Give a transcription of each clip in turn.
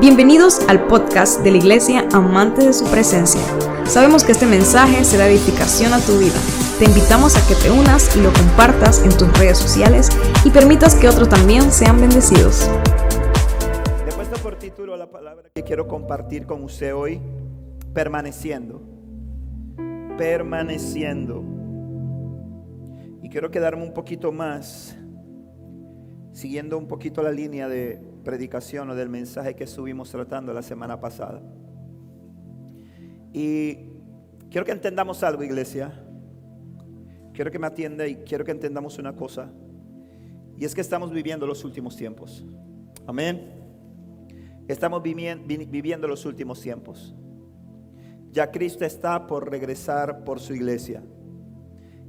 Bienvenidos al podcast de la Iglesia Amante de su Presencia. Sabemos que este mensaje será edificación a tu vida. Te invitamos a que te unas y lo compartas en tus redes sociales y permitas que otros también sean bendecidos. He puesto por título la palabra que quiero compartir con usted hoy, permaneciendo. Permaneciendo. Y quiero quedarme un poquito más, siguiendo un poquito la línea de predicación o del mensaje que estuvimos tratando la semana pasada. Y quiero que entendamos algo, iglesia. Quiero que me atienda y quiero que entendamos una cosa. Y es que estamos viviendo los últimos tiempos. Amén. Estamos viviendo los últimos tiempos. Ya Cristo está por regresar por su iglesia.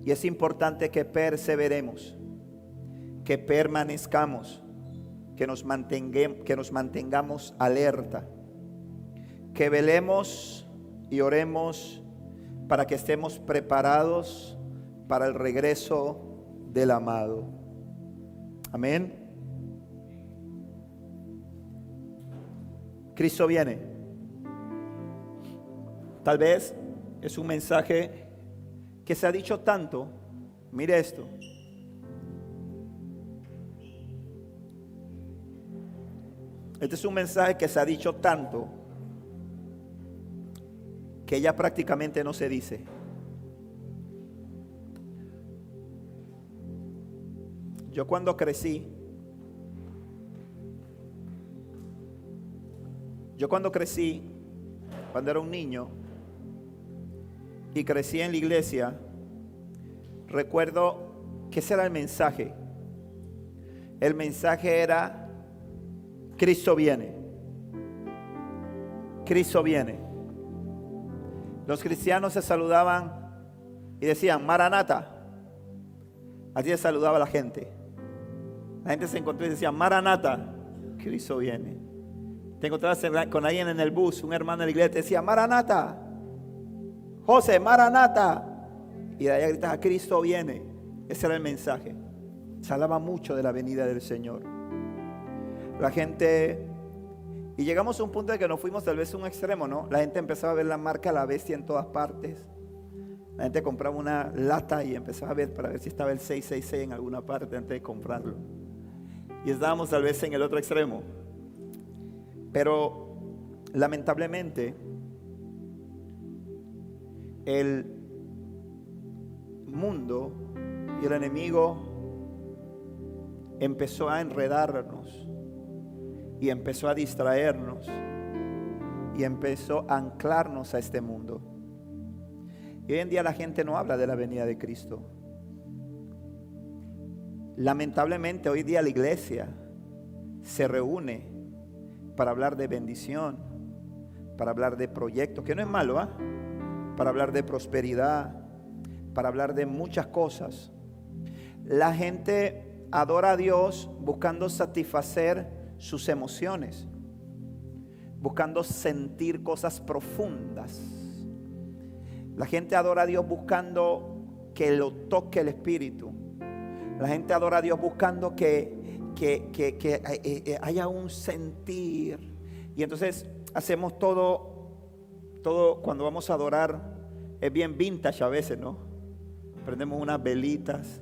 Y es importante que perseveremos, que permanezcamos que nos, que nos mantengamos alerta, que velemos y oremos para que estemos preparados para el regreso del amado. Amén. Cristo viene. Tal vez es un mensaje que se ha dicho tanto. Mire esto. Este es un mensaje que se ha dicho tanto que ya prácticamente no se dice. Yo cuando crecí, yo cuando crecí, cuando era un niño y crecí en la iglesia, recuerdo que ese era el mensaje. El mensaje era Cristo viene. Cristo viene. Los cristianos se saludaban y decían, Maranata. Así se saludaba la gente. La gente se encontró y decía, Maranata. Cristo viene. Te encontrabas con alguien en el bus, un hermano de la iglesia, decía, Maranata. José, Maranata. Y de allá gritaba, Cristo viene. Ese era el mensaje. Se hablaba mucho de la venida del Señor la gente... Y llegamos a un punto de que nos fuimos tal vez a un extremo, ¿no? La gente empezaba a ver la marca la bestia en todas partes. La gente compraba una lata y empezaba a ver para ver si estaba el 666 en alguna parte antes de comprarlo. Y estábamos tal vez en el otro extremo. Pero lamentablemente el mundo y el enemigo empezó a enredarnos y empezó a distraernos y empezó a anclarnos a este mundo. Y hoy en día la gente no habla de la venida de Cristo. Lamentablemente hoy día la iglesia se reúne para hablar de bendición, para hablar de proyectos, que no es malo, ¿ah? para hablar de prosperidad, para hablar de muchas cosas. La gente adora a Dios buscando satisfacer sus emociones, buscando sentir cosas profundas. La gente adora a Dios buscando que lo toque el Espíritu. La gente adora a Dios buscando que, que, que, eh, eh, haya un sentir. Y entonces hacemos todo, todo cuando vamos a adorar, es bien vintage a veces, ¿no? Prendemos unas velitas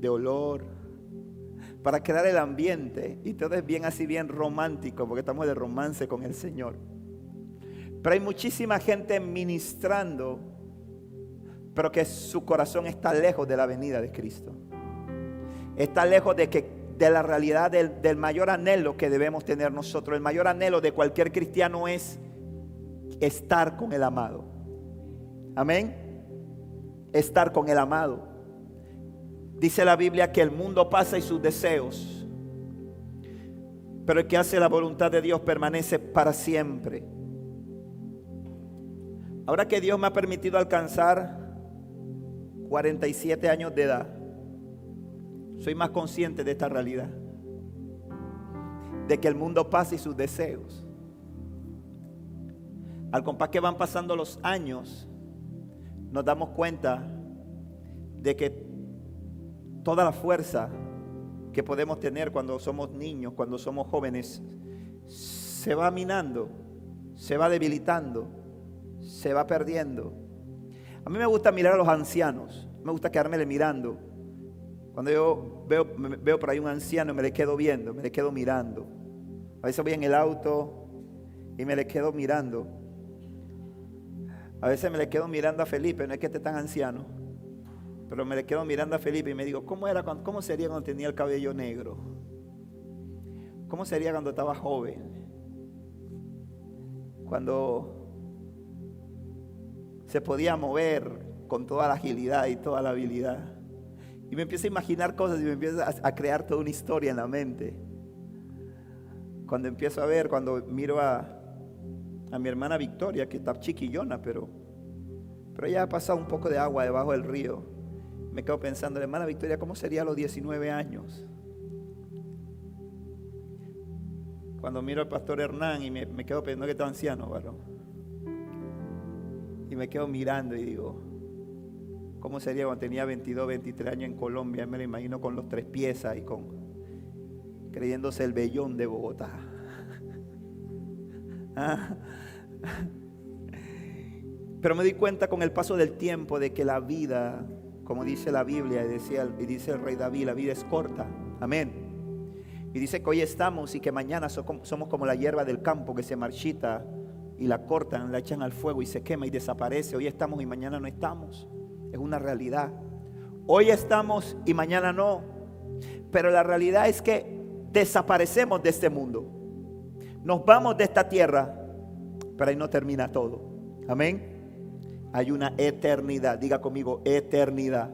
de olor para crear el ambiente. Y todo es bien así, bien romántico, porque estamos de romance con el Señor. Pero hay muchísima gente ministrando, pero que su corazón está lejos de la venida de Cristo. Está lejos de, que, de la realidad del, del mayor anhelo que debemos tener nosotros. El mayor anhelo de cualquier cristiano es estar con el amado. Amén. Estar con el amado. Dice la Biblia que el mundo pasa y sus deseos, pero el que hace la voluntad de Dios permanece para siempre. Ahora que Dios me ha permitido alcanzar 47 años de edad, soy más consciente de esta realidad, de que el mundo pasa y sus deseos. Al compás que van pasando los años, nos damos cuenta de que toda la fuerza que podemos tener cuando somos niños, cuando somos jóvenes, se va minando, se va debilitando, se va perdiendo. A mí me gusta mirar a los ancianos, me gusta quedarme mirando. Cuando yo veo, veo por ahí un anciano, me le quedo viendo, me le quedo mirando. A veces voy en el auto y me le quedo mirando. A veces me le quedo mirando a Felipe, no es que esté tan anciano, pero me le quedo mirando a Felipe y me digo, ¿cómo, era, cómo sería cuando tenía el cabello negro? ¿Cómo sería cuando estaba joven? Cuando se podía mover con toda la agilidad y toda la habilidad. Y me empiezo a imaginar cosas y me empiezo a, crear toda una historia en la mente. Cuando empiezo a ver, cuando miro a, a mi hermana Victoria, que está chiquillona, pero, pero ella ha pasado un poco de agua debajo del río. Me quedo pensando, hermana Victoria, ¿cómo sería a los 19 años? Cuando miro al pastor Hernán y me, quedo pensando que está anciano, ¿verdad? Y me quedo mirando y digo, ¿cómo sería cuando tenía 22, 23 años en Colombia? Me lo imagino con los tres piezas y con creyéndose el vellón de Bogotá. Ah. Pero me di cuenta con el paso del tiempo de que la vida, como dice la Biblia y, dice el rey David, la vida es corta. Amén. Y dice que hoy estamos y que mañana somos como la hierba del campo que se marchita y la cortan, la echan al fuego y se quema y desaparece. Hoy estamos y mañana no estamos. Es una realidad. Hoy estamos y mañana no. Pero la realidad es que desaparecemos de este mundo. Nos vamos de esta tierra, pero ahí no termina todo. Amén. Hay una eternidad. Diga conmigo, eternidad.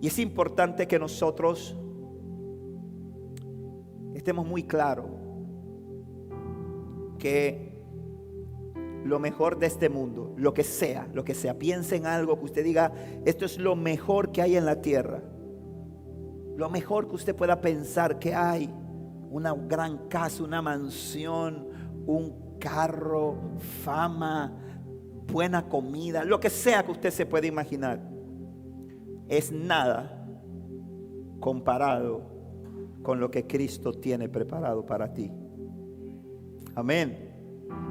Y es importante que nosotros estemos muy claros que lo mejor de este mundo, lo que sea, lo que sea, piense en algo que usted diga, esto es lo mejor que hay en la tierra. Lo mejor que usted pueda pensar que hay, una gran casa, una mansión, un carro, fama, buena comida, lo que sea que usted se pueda imaginar es nada comparado con lo que Cristo tiene preparado para ti. Amén.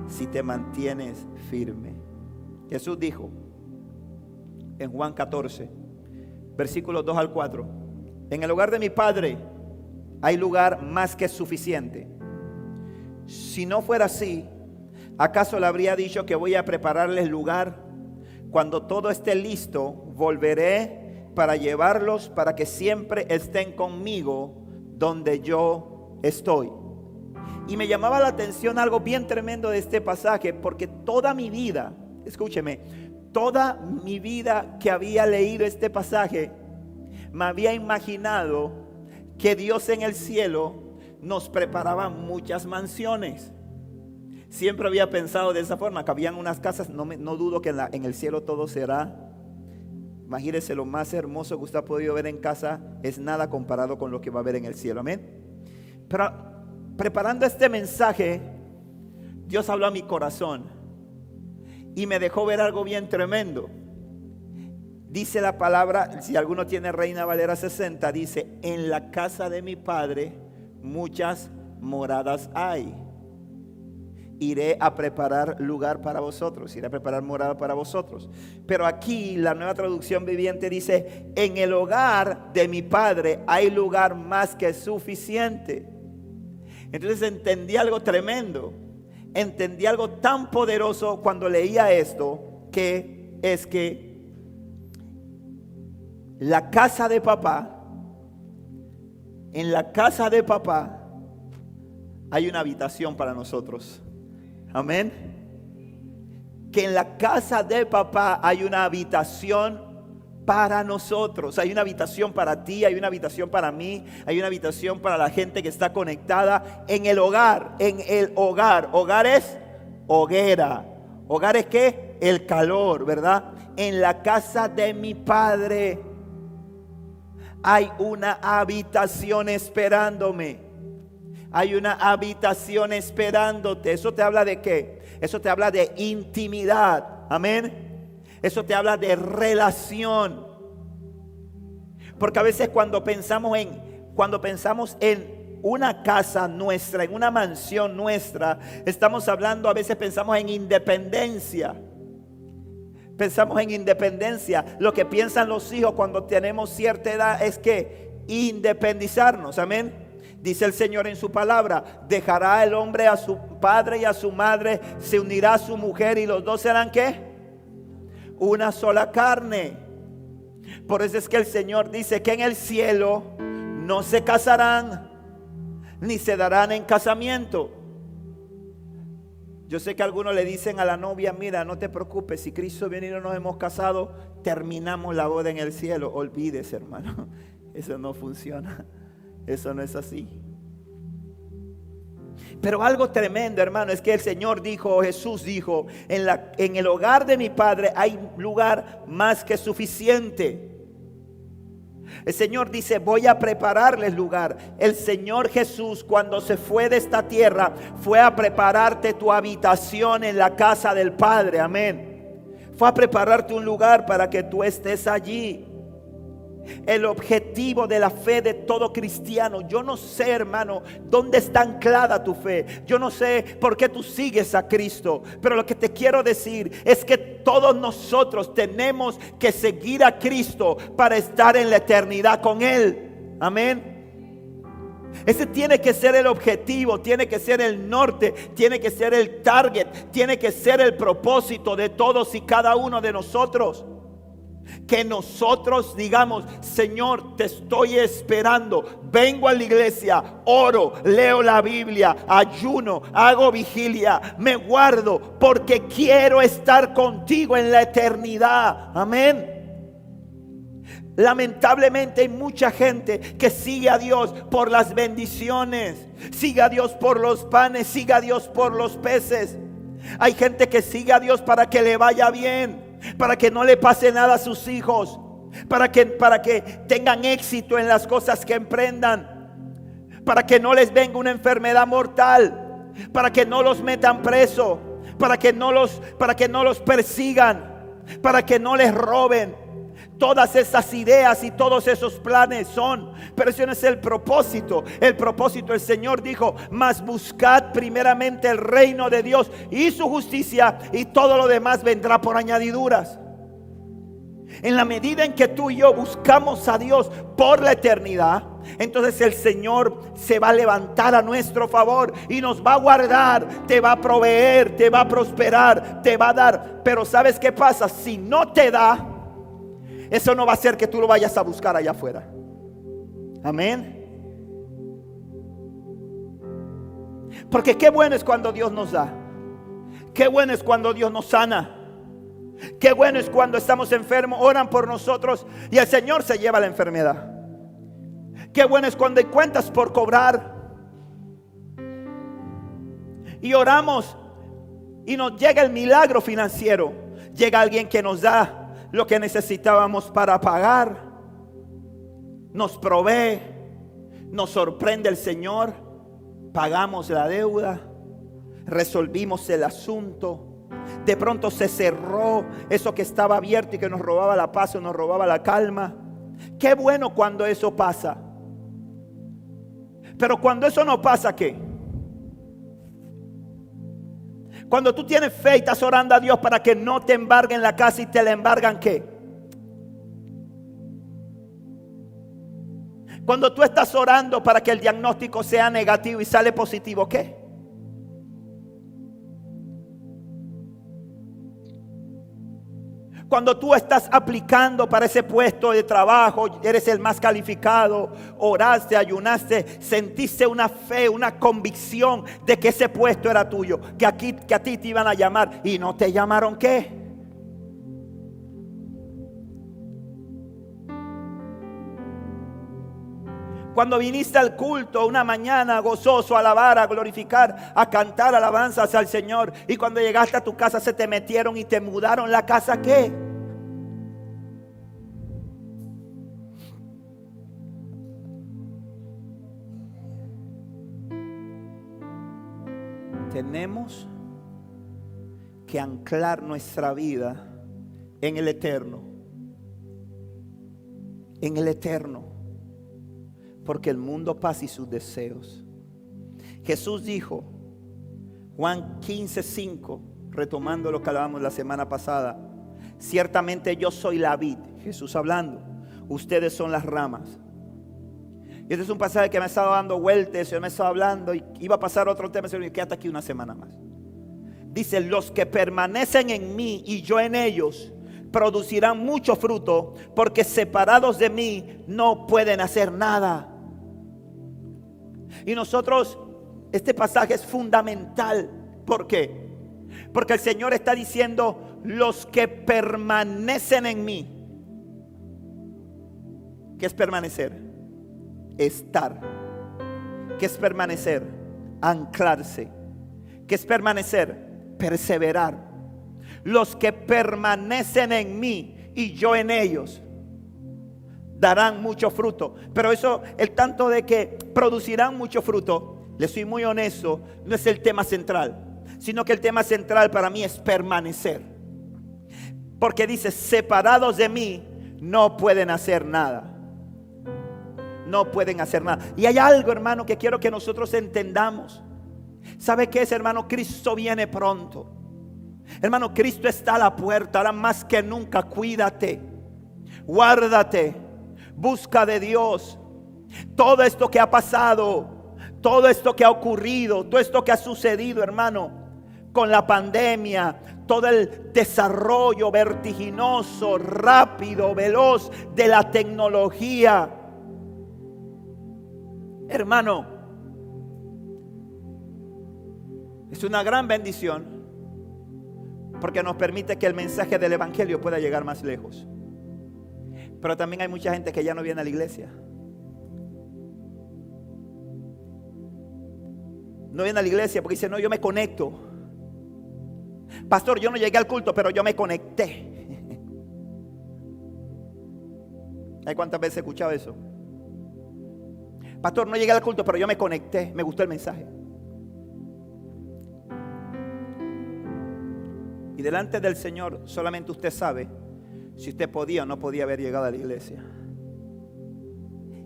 Si te mantienes firme. Jesús dijo en Juan 14, versículos 2 al 4, en el hogar de mi Padre hay lugar más que suficiente. Si no fuera así, ¿acaso le habría dicho que voy a prepararles lugar? Cuando todo esté listo, volveré para llevarlos para que siempre estén conmigo donde yo estoy. Y me llamaba la atención algo bien tremendo de este pasaje, porque toda mi vida, escúcheme, toda mi vida que había leído este pasaje, me había imaginado que Dios en el cielo nos preparaba muchas mansiones. Siempre había pensado de esa forma, que habían unas casas, no, no dudo que en, la, en el cielo todo será Imagínese lo más hermoso que usted ha podido ver en casa es nada comparado con lo que va a ver en el cielo. Amén. Pero preparando este mensaje, Dios habló a mi corazón y me dejó ver algo bien tremendo. Dice la palabra, si alguno tiene Reina Valera 60, dice, en la casa de mi padre muchas moradas hay iré a preparar lugar para vosotros, iré a preparar morada para vosotros. Pero aquí la nueva traducción viviente dice, en el hogar de mi Padre hay lugar más que suficiente. Entonces entendí algo tremendo, entendí algo tan poderoso cuando leía esto, que es que la casa de papá, en la casa de papá, hay una habitación para nosotros. Amén. Que en la casa de papá hay una habitación para nosotros. Hay una habitación para ti, hay una habitación para mí, hay una habitación para la gente que está conectada en el hogar, en el hogar. Hogar es hoguera. Hogar es qué? El calor, ¿verdad? En la casa de mi padre hay una habitación esperándome hay una habitación esperándote. Eso te habla de qué? Eso te habla de intimidad. Amén. Eso te habla de relación. Porque a veces cuando pensamos en cuando pensamos en una casa nuestra, en una mansión nuestra, estamos hablando, a veces pensamos en independencia. Pensamos en independencia. Lo que piensan los hijos cuando tenemos cierta edad es que independizarnos. Amén. Dice el Señor en su palabra, dejará el hombre a su padre y a su madre, se unirá a su mujer y los dos serán qué? Una sola carne. Por eso es que el Señor dice que en el cielo no se casarán ni se darán en casamiento. Yo sé que algunos le dicen a la novia, mira, no te preocupes, si Cristo viene y no nos hemos casado, terminamos la boda en el cielo. Olvídese, hermano. Eso no funciona. Eso no es así. Pero algo tremendo, hermano, es que el Señor dijo, Jesús dijo, en, la, en el hogar de mi Padre hay lugar más que suficiente. El Señor dice, voy a prepararles lugar. El Señor Jesús cuando se fue de esta tierra fue a prepararte tu habitación en la casa del Padre. Amén. Fue a prepararte un lugar para que tú estés allí el objetivo de la fe de todo cristiano. Yo no sé, hermano, dónde está anclada tu fe. Yo no sé por qué tú sigues a Cristo. Pero lo que te quiero decir es que todos nosotros tenemos que seguir a Cristo para estar en la eternidad con Él. Amén. Ese tiene que ser el objetivo, tiene que ser el norte, tiene que ser el target, tiene que ser el propósito de todos y cada uno de nosotros. Que nosotros digamos, Señor, te estoy esperando. Vengo a la iglesia, oro, leo la Biblia, ayuno, hago vigilia, me guardo porque quiero estar contigo en la eternidad. Amén. Lamentablemente hay mucha gente que sigue a Dios por las bendiciones, sigue a Dios por los panes, sigue a Dios por los peces. Hay gente que sigue a Dios para que le vaya bien para que no le pase nada a sus hijos, para que, para que tengan éxito en las cosas que emprendan, para que no les venga una enfermedad mortal, para que no los metan preso, para que no los, para que no los persigan, para que no les roben, Todas esas ideas y todos esos planes son, pero ese no es el propósito. El propósito, el Señor dijo, mas buscad primeramente el reino de Dios y su justicia y todo lo demás vendrá por añadiduras. En la medida en que tú y yo buscamos a Dios por la eternidad, entonces el Señor se va a levantar a nuestro favor y nos va a guardar, te va a proveer, te va a prosperar, te va a dar. Pero ¿sabes qué pasa? Si no te da, eso no va a ser que tú lo vayas a buscar allá afuera. Amén. Porque qué bueno es cuando Dios nos da. Qué bueno es cuando Dios nos sana. Qué bueno es cuando estamos enfermos, oran por nosotros y el Señor se lleva la enfermedad. Qué bueno es cuando hay cuentas por cobrar. Y oramos y nos llega el milagro financiero. Llega alguien que nos da lo que necesitábamos para pagar. Nos provee, nos sorprende el Señor, pagamos la deuda, resolvimos el asunto. De pronto se cerró eso que estaba abierto y que nos robaba la paz o nos robaba la calma. Qué bueno cuando eso pasa. Pero cuando eso no pasa, ¿qué? Cuando tú tienes fe y estás orando a Dios para que no te embarguen la casa y te la embargan qué? Cuando tú estás orando para que el diagnóstico sea negativo y sale positivo, ¿qué? Cuando tú estás aplicando para ese puesto de trabajo, eres el más calificado, oraste, ayunaste, sentiste una fe, una convicción de que ese puesto era tuyo, que, aquí, que a ti te iban a llamar y no te llamaron qué. Cuando viniste al culto una mañana gozoso a alabar, a glorificar, a cantar alabanzas al Señor. Y cuando llegaste a tu casa se te metieron y te mudaron la casa, ¿qué? Tenemos que anclar nuestra vida en el eterno. En el eterno porque el mundo pasa y sus deseos. Jesús dijo, Juan 15, 5, retomando lo que hablábamos la semana pasada, ciertamente yo soy la vid, Jesús hablando, ustedes son las ramas. Y este es un pasaje que me estaba dando vueltas, yo me estaba hablando y iba a pasar otro tema, y quédate aquí una semana más. Dice, los que permanecen en mí y yo en ellos, producirán mucho fruto, porque separados de mí no pueden hacer nada. Y nosotros, este pasaje es fundamental. ¿Por qué? Porque el Señor está diciendo, los que permanecen en mí. ¿Qué es permanecer? Estar. ¿Qué es permanecer? Anclarse. ¿Qué es permanecer? Perseverar los que permanecen en mí y yo en ellos darán mucho fruto. Pero eso, el tanto de que producirán mucho fruto, le soy muy honesto, no es el tema central, sino que el tema central para mí es permanecer. Porque dice, separados de mí, no pueden hacer nada. No pueden hacer nada. Y hay algo, hermano, que quiero que nosotros entendamos. ¿Sabe qué es, hermano? Cristo viene pronto. Hermano, Cristo está a la puerta. Ahora más que nunca, cuídate. Guárdate. Busca de Dios. Todo esto que ha pasado, todo esto que ha ocurrido, todo esto que ha sucedido, hermano, con la pandemia, todo el desarrollo vertiginoso, rápido, veloz de la tecnología. Hermano, es una gran bendición porque nos permite que el mensaje del Evangelio pueda llegar más lejos. Pero también hay mucha gente que ya no viene a la iglesia. No viene a la iglesia porque dice, no, yo me conecto. Pastor, yo no llegué al culto, pero yo me conecté. ¿Hay cuántas veces he escuchado eso? Pastor, no llegué al culto, pero yo me conecté. Me gustó el mensaje. Y delante del Señor solamente usted sabe si usted podía o no podía haber llegado a la iglesia.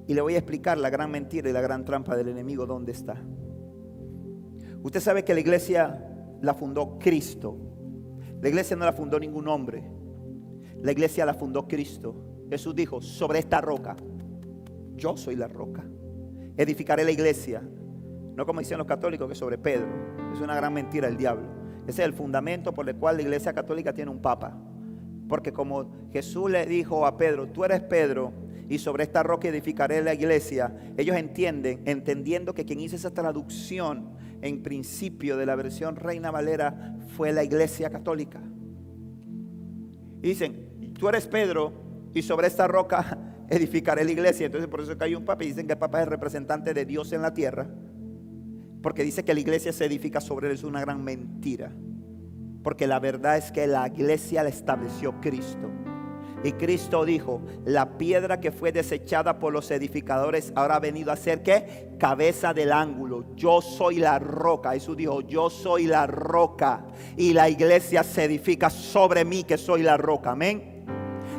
Y le voy a explicar la gran mentira y la gran trampa del enemigo dónde está. Usted sabe que la iglesia la fundó Cristo. La iglesia no la fundó ningún hombre. La iglesia la fundó Cristo. Jesús dijo, sobre esta roca, yo soy la roca. Edificaré la iglesia. No como dicen los católicos que sobre Pedro. Es una gran mentira del diablo. Ese es el fundamento por el cual la iglesia católica tiene un papa. Porque como Jesús le dijo a Pedro, tú eres Pedro y sobre esta roca edificaré la iglesia, ellos entienden, entendiendo que quien hizo esa traducción en principio de la versión Reina Valera fue la iglesia católica. Y dicen, tú eres Pedro y sobre esta roca edificaré la iglesia. Entonces por eso es que hay un papa y dicen que el papa es representante de Dios en la tierra. Porque dice que la iglesia se edifica sobre él. Es una gran mentira. Porque la verdad es que la iglesia la estableció Cristo. Y Cristo dijo, la piedra que fue desechada por los edificadores ahora ha venido a ser que cabeza del ángulo. Yo soy la roca. Jesús dijo, yo soy la roca. Y la iglesia se edifica sobre mí que soy la roca. Amén.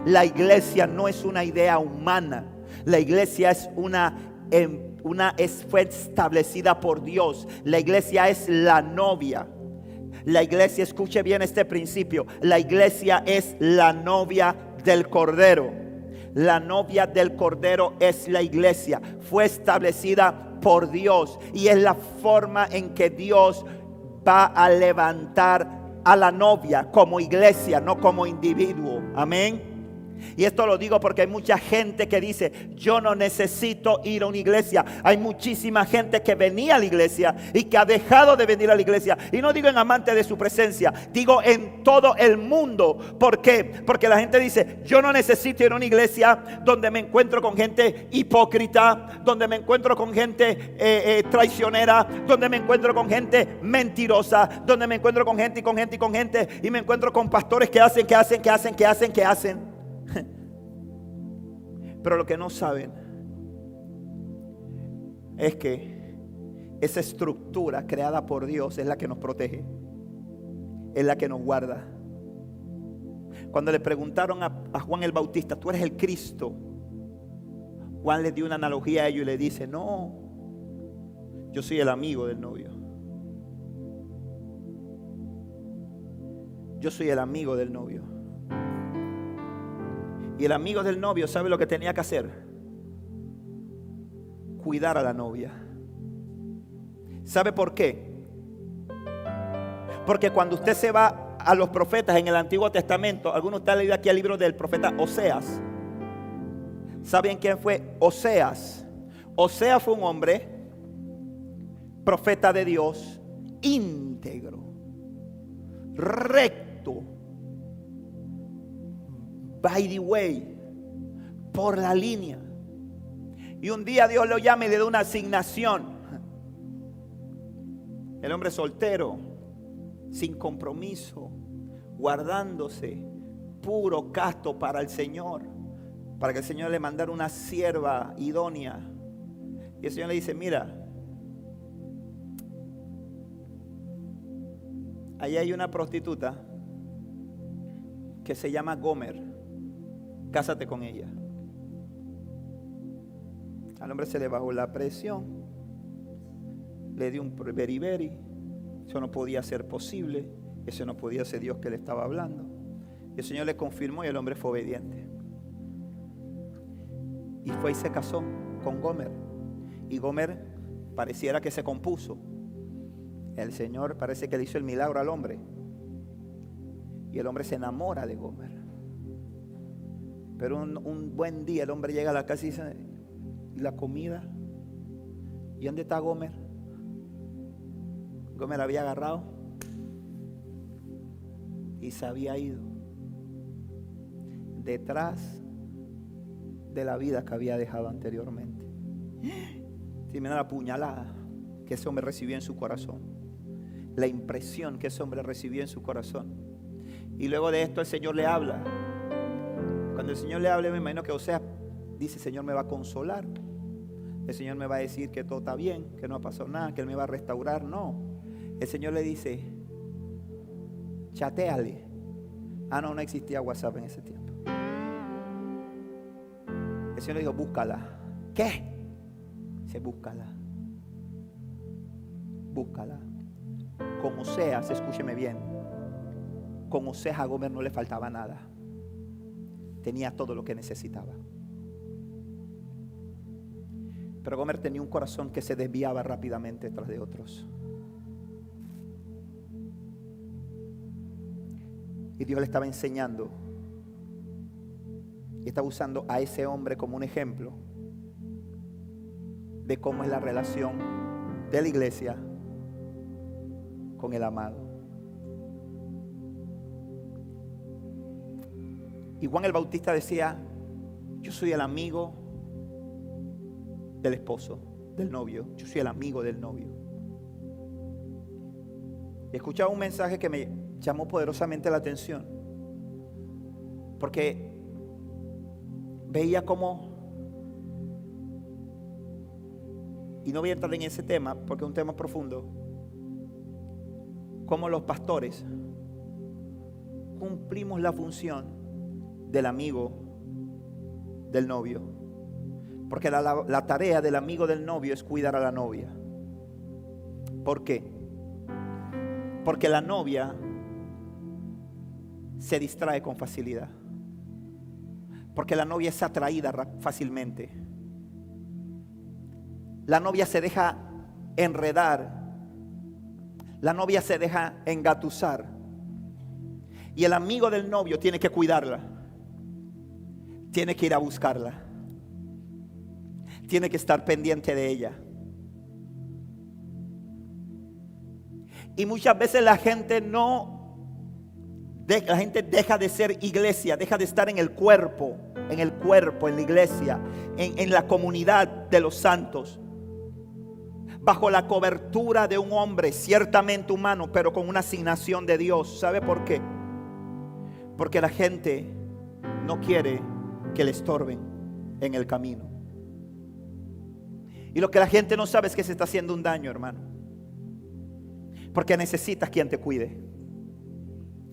La iglesia no es una idea humana. La iglesia es una em, una fue establecida por Dios. La iglesia es la novia. La iglesia, escuche bien este principio, la iglesia es la novia del Cordero. La novia del Cordero es la iglesia. Fue establecida por Dios y es la forma en que Dios va a levantar a la novia como iglesia, no como individuo. Amén. Y esto lo digo porque hay mucha gente que dice, yo no necesito ir a una iglesia. Hay muchísima gente que venía a la iglesia y que ha dejado de venir a la iglesia. Y no digo en amante de su presencia, digo en todo el mundo. ¿Por qué? Porque la gente dice, yo no necesito ir a una iglesia donde me encuentro con gente hipócrita, donde me encuentro con gente eh, eh, traicionera, donde me encuentro con gente mentirosa, donde me encuentro con gente y con gente y con gente y me encuentro con pastores que hacen, que hacen, que hacen, que hacen, que hacen. Pero lo que no saben es que esa estructura creada por Dios es la que nos protege, es la que nos guarda. Cuando le preguntaron a, Juan el Bautista, tú eres el Cristo, Juan le dio una analogía a ellos y le dice, no, yo soy el amigo del novio. Yo soy el amigo del novio. Y el amigo del novio sabe lo que tenía que hacer. Cuidar a la novia. ¿Sabe por qué? Porque cuando usted se va a los profetas en el Antiguo Testamento, algunos están leído aquí el libro del profeta Oseas. ¿Saben quién fue Oseas? Oseas fue un hombre, profeta de Dios, íntegro, recto, by the way, por la línea. Y un día Dios lo llama y le da una asignación. El hombre soltero, sin compromiso, guardándose, puro, casto para el Señor, para que el Señor le mandara una sierva idónea. Y el Señor le dice, mira, ahí hay una prostituta que se llama Gomer. Cásate con ella. Al hombre se le bajó la presión, le dio un beriberi, eso no podía ser posible, eso no podía ser Dios que le estaba hablando. El Señor le confirmó y el hombre fue obediente. Y fue y se casó con Gomer. Y Gomer pareciera que se compuso. El Señor parece que le hizo el milagro al hombre. Y el hombre se enamora de Gomer. Pero un, buen día el hombre llega a la casa y dice, ¿y la comida? ¿Y dónde está Gomer? Gomer había agarrado y se había ido detrás de la vida que había dejado anteriormente. Tiene la puñalada que ese hombre recibió en su corazón, la impresión que ese hombre recibió en su corazón. Y luego de esto el Señor le habla cuando el Señor le hable, me imagino que o sea, dice, Señor me va a consolar. El Señor me va a decir que todo está bien, que no ha pasado nada, que Él me va a restaurar. No. El Señor le dice, chateale. Ah, no, no existía WhatsApp en ese tiempo. El Señor le dijo, búscala. ¿Qué? Dice, búscala. Búscala. Como seas, escúcheme bien. Como seas a Gómez no le faltaba nada tenía todo lo que necesitaba. Pero Gomer tenía un corazón que se desviaba rápidamente tras de otros. Y Dios le estaba enseñando y estaba usando a ese hombre como un ejemplo de cómo es la relación de la iglesia con el amado. Y Juan el Bautista decía, yo soy el amigo del esposo, del novio. Yo soy el amigo del novio. Y escuchaba un mensaje que me llamó poderosamente la atención. Porque veía cómo, y no voy a entrar en ese tema porque es un tema profundo, cómo los pastores cumplimos la función del amigo del novio. Porque la, tarea del amigo del novio es cuidar a la novia. ¿Por qué? Porque la novia se distrae con facilidad. Porque la novia es atraída fácilmente. La novia se deja enredar. La novia se deja engatusar. Y el amigo del novio tiene que cuidarla tiene que ir a buscarla. Tiene que estar pendiente de ella. Y muchas veces la gente no, la gente deja de ser iglesia, deja de estar en el cuerpo, en el cuerpo, en la iglesia, en, la comunidad de los santos bajo la cobertura de un hombre ciertamente humano, pero con una asignación de Dios. ¿Sabe por qué? Porque la gente no quiere que le estorben en el camino. Y lo que la gente no sabe es que se está haciendo un daño, hermano. Porque necesitas quien te cuide.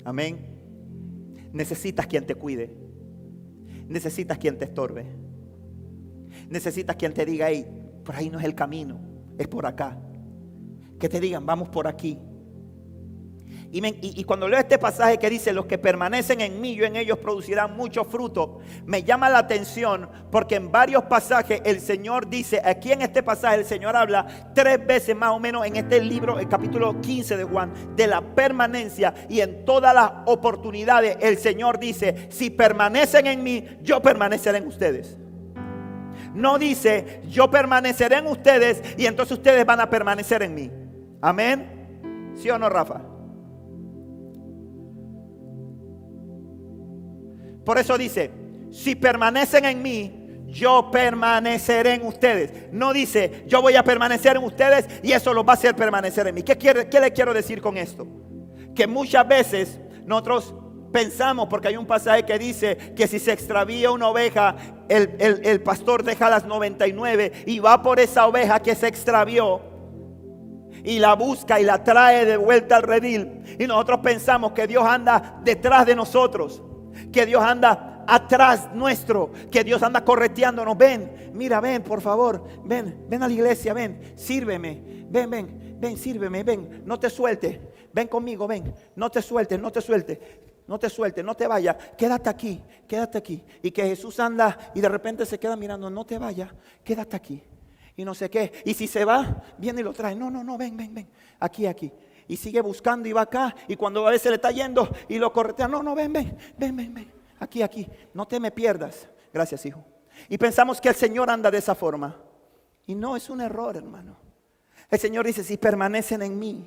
Amén. Necesitas quien te cuide. Necesitas quien te estorbe. Necesitas quien te diga, hey, por ahí no es el camino, es por acá. Que te digan, vamos por aquí. Y, cuando leo este pasaje que dice, los que permanecen en mí, yo en ellos producirán mucho fruto, me llama la atención porque en varios pasajes el Señor dice, aquí en este pasaje el Señor habla tres veces más o menos en este libro, el capítulo 15 de Juan, de la permanencia y en todas las oportunidades el Señor dice, si permanecen en mí, yo permaneceré en ustedes. No dice, yo permaneceré en ustedes y entonces ustedes van a permanecer en mí. Amén. ¿Sí o no, Rafa? Por eso dice, si permanecen en mí, yo permaneceré en ustedes. No dice, yo voy a permanecer en ustedes y eso los va a hacer permanecer en mí. ¿Qué, quiere, qué le quiero decir con esto? Que muchas veces nosotros pensamos, porque hay un pasaje que dice que si se extravía una oveja, el, el, pastor deja las 99 y va por esa oveja que se extravió y la busca y la trae de vuelta al redil. Y nosotros pensamos que Dios anda detrás de nosotros que Dios anda atrás nuestro, que Dios anda correteándonos. Ven, mira, ven, por favor, ven, ven a la iglesia, ven, sírveme, ven, ven, ven, sírveme, ven, no te sueltes, ven conmigo, ven, no te sueltes, no te sueltes. No te sueltes, no te vayas, quédate aquí, quédate aquí. Y que Jesús anda y de repente se queda mirando, no te vayas, quédate aquí. Y no sé qué. Y si se va, viene y lo trae. No, no, no, ven, ven, ven. Aquí, aquí y sigue buscando y va acá. Y cuando a veces le está yendo y lo corretea, no, no, ven, ven, ven, ven, ven. Aquí, aquí. No te me pierdas. Gracias, hijo. Y pensamos que el Señor anda de esa forma. Y no, es un error, hermano. El Señor dice, si permanecen en mí,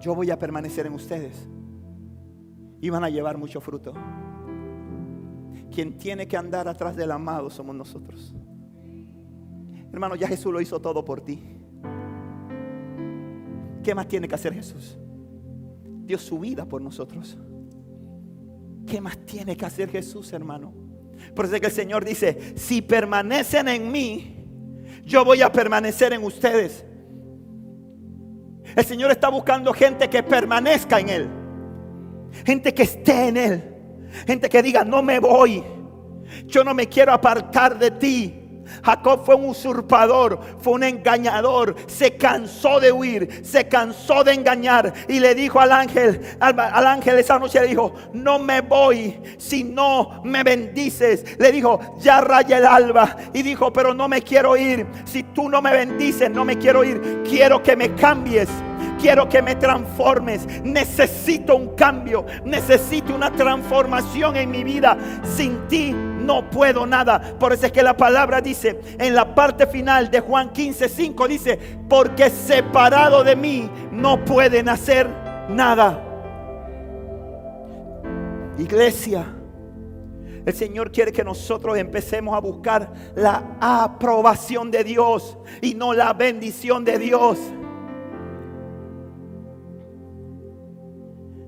yo voy a permanecer en ustedes. Y van a llevar mucho fruto. Quien tiene que andar atrás del amado somos nosotros. Hermano, ya Jesús lo hizo todo por ti. ¿Qué más tiene que hacer Jesús? Dio su vida por nosotros. ¿Qué más tiene que hacer Jesús, hermano? Por eso es que el Señor dice, si permanecen en mí, yo voy a permanecer en ustedes. El Señor está buscando gente que permanezca en Él. Gente que esté en Él. Gente que diga, no me voy. Yo no me quiero apartar de ti. Jacob fue un usurpador, fue un engañador, se cansó de huir, se cansó de engañar y le dijo al ángel, al, ángel esa noche le dijo, no me voy si no me bendices. Le dijo, ya raya el alba y dijo, pero no me quiero ir, si tú no me bendices, no me quiero ir, quiero que me cambies. Quiero que me transformes. Necesito un cambio. Necesito una transformación en mi vida. Sin ti no puedo nada. Por eso es que la palabra dice en la parte final de Juan 15, 5 dice, porque separado de mí no pueden hacer nada. Iglesia, el Señor quiere que nosotros empecemos a buscar la aprobación de Dios y no la bendición de Dios.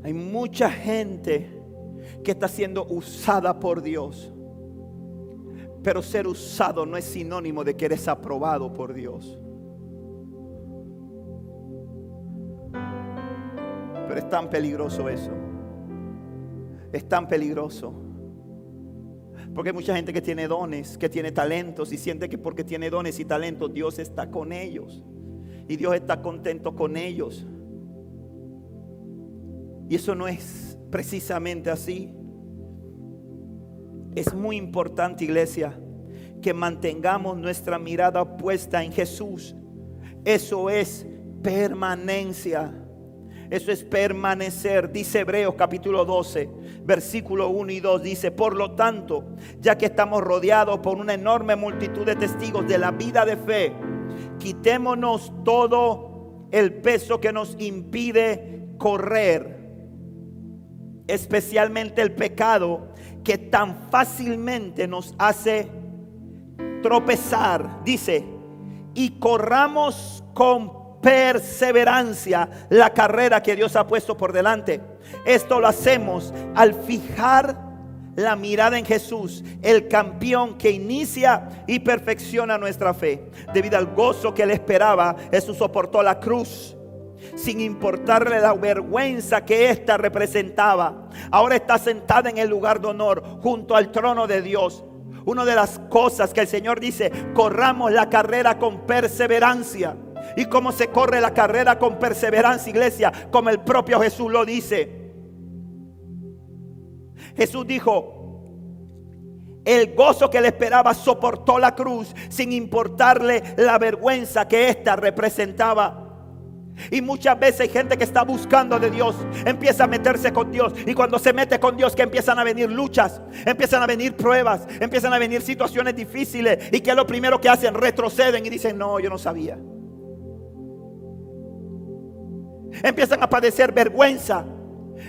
Hay mucha gente que está siendo usada por Dios. Pero ser usado no es sinónimo de que eres aprobado por Dios. Pero es tan peligroso eso. Es tan peligroso. Porque hay mucha gente que tiene dones, que tiene talentos y siente que porque tiene dones y talentos Dios está con ellos. Y Dios está contento con ellos. Y eso no es precisamente así. Es muy importante, iglesia, que mantengamos nuestra mirada puesta en Jesús. Eso es permanencia. Eso es permanecer. Dice Hebreos capítulo 12, versículo 1 y 2. Dice, por lo tanto, ya que estamos rodeados por una enorme multitud de testigos de la vida de fe, quitémonos todo el peso que nos impide correr especialmente el pecado que tan fácilmente nos hace tropezar, dice, y corramos con perseverancia la carrera que Dios ha puesto por delante. Esto lo hacemos al fijar la mirada en Jesús, el campeón que inicia y perfecciona nuestra fe. Debido al gozo que él esperaba, Jesús soportó la cruz sin importarle la vergüenza que ésta representaba. Ahora está sentada en el lugar de honor junto al trono de Dios. Una de las cosas que el Señor dice, corramos la carrera con perseverancia. ¿Y cómo se corre la carrera con perseverancia, iglesia? Como el propio Jesús lo dice. Jesús dijo, el gozo que le esperaba soportó la cruz sin importarle la vergüenza que ésta representaba. Y muchas veces hay gente que está buscando de Dios, empieza a meterse con Dios. Y cuando se mete con Dios, que empiezan a venir luchas, empiezan a venir pruebas, empiezan a venir situaciones difíciles. Y que lo primero que hacen, retroceden y dicen, no, yo no sabía. Empiezan a padecer vergüenza,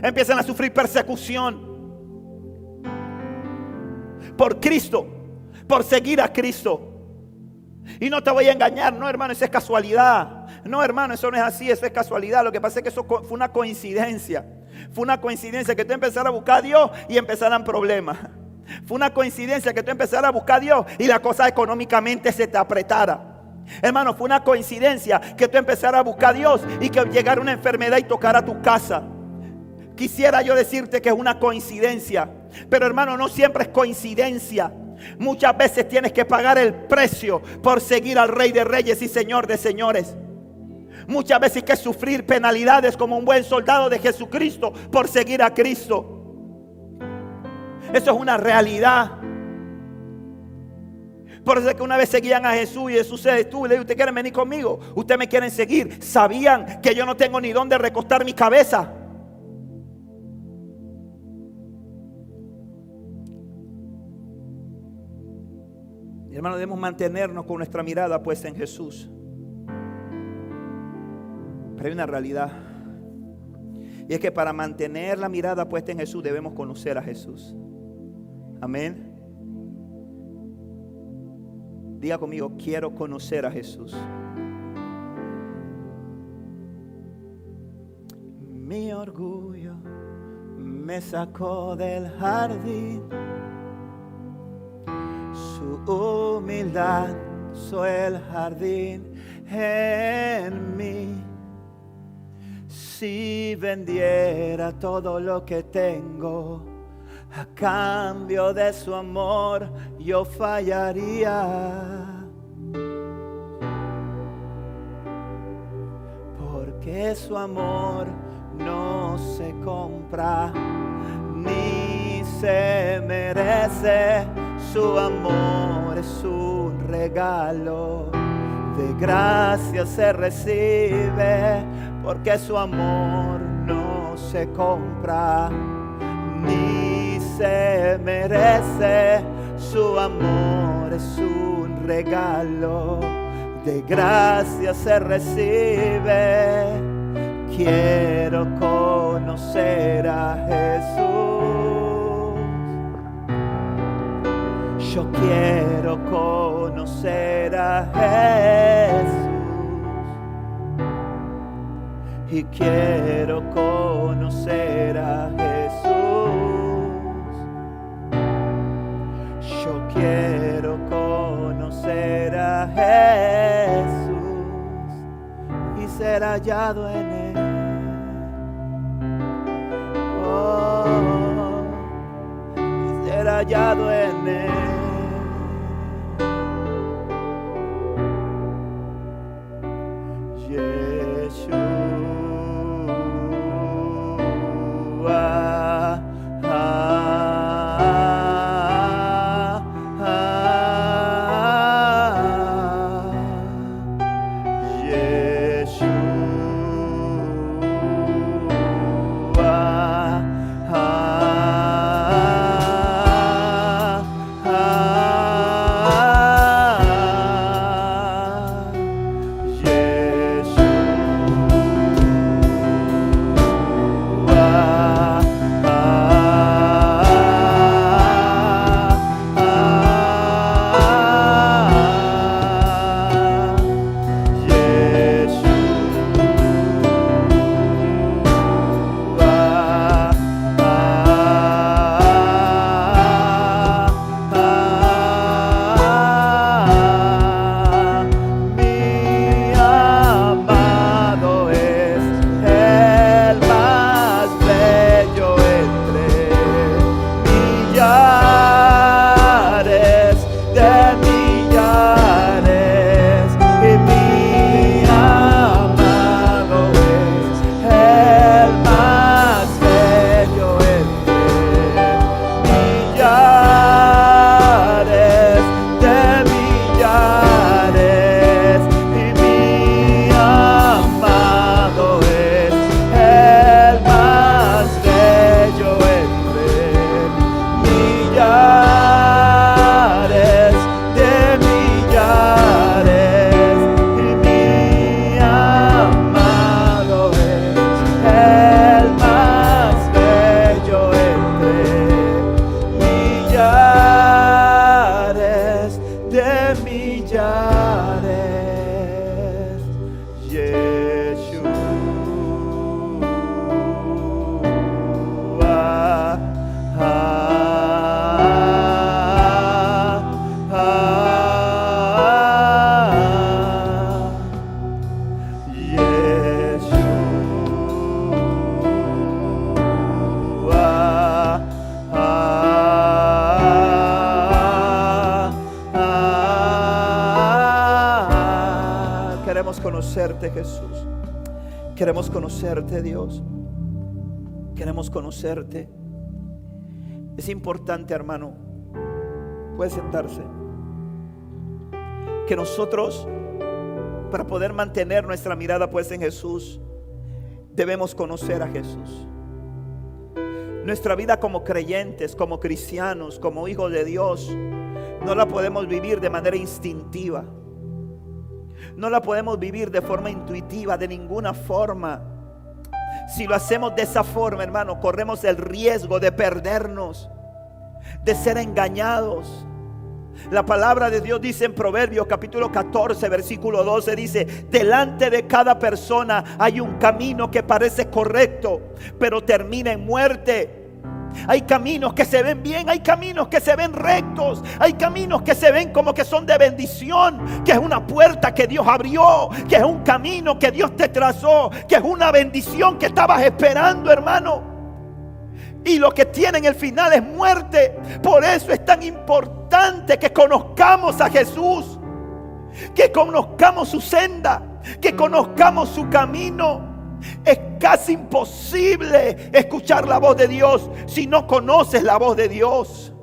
empiezan a sufrir persecución por Cristo, por seguir a Cristo. Y no te voy a engañar, no hermano, eso es casualidad. No hermano, eso no es así, eso es casualidad. Lo que pasa es que eso fue una coincidencia. Fue una coincidencia que tú empezaras a buscar a Dios y empezaran problemas. Fue una coincidencia que tú empezaras a buscar a Dios y la cosa económicamente se te apretara. Hermano, fue una coincidencia que tú empezaras a buscar a Dios y que llegara una enfermedad y tocara tu casa. Quisiera yo decirte que es una coincidencia, pero hermano, no siempre es coincidencia. Muchas veces tienes que pagar el precio por seguir al Rey de Reyes y Señor de Señores. Muchas veces hay que sufrir penalidades como un buen soldado de Jesucristo por seguir a Cristo. Eso es una realidad. Por eso es que una vez seguían a Jesús y Jesús se detuvo y le dijo, ¿usted quieren venir conmigo? ¿Ustedes me quieren seguir? Sabían que yo no tengo ni dónde recostar mi cabeza. Hermano, debemos mantenernos con nuestra mirada puesta en Jesús. Pero hay una realidad. Y es que para mantener la mirada puesta en Jesús debemos conocer a Jesús. Amén. Diga conmigo, quiero conocer a Jesús. Mi orgullo me sacó del jardín su humildad, soy el jardín en mí. Si vendiera todo lo que tengo. A cambio de su amor, yo fallaría. Porque su amor no se compra ni se merece. Su amor es un regalo, de gracia se recibe, porque su amor no se compra ni se merece. Su amor es un regalo, de gracia se recibe. Quiero conocer a Jesús. Yo quiero conocer a Jesús y quiero conocer a Jesús. Yo quiero conocer a Jesús y ser hallado en él. Oh, y ser hallado en él. Conocerte, Dios. Queremos conocerte. Es importante, hermano. Puede sentarse. Que nosotros, para poder mantener nuestra mirada puesta en Jesús, debemos conocer a Jesús. Nuestra vida como creyentes, como cristianos, como hijos de Dios, no la podemos vivir de manera instintiva. No la podemos vivir de forma intuitiva, de ninguna forma. Si lo hacemos de esa forma, hermano, corremos el riesgo de perdernos, de ser engañados. La palabra de Dios dice en Proverbios capítulo 14, versículo 12, dice, delante de cada persona hay un camino que parece correcto, pero termina en muerte. Hay caminos que se ven bien, hay caminos que se ven rectos, hay caminos que se ven como que son de bendición, que es una puerta que Dios abrió, que es un camino que Dios te trazó, que es una bendición que estabas esperando, hermano. Y lo que tiene en el final es muerte. Por eso es tan importante que conozcamos a Jesús, que conozcamos su senda, que conozcamos su camino. Es casi imposible escuchar la voz de Dios si no conoces la voz de Dios.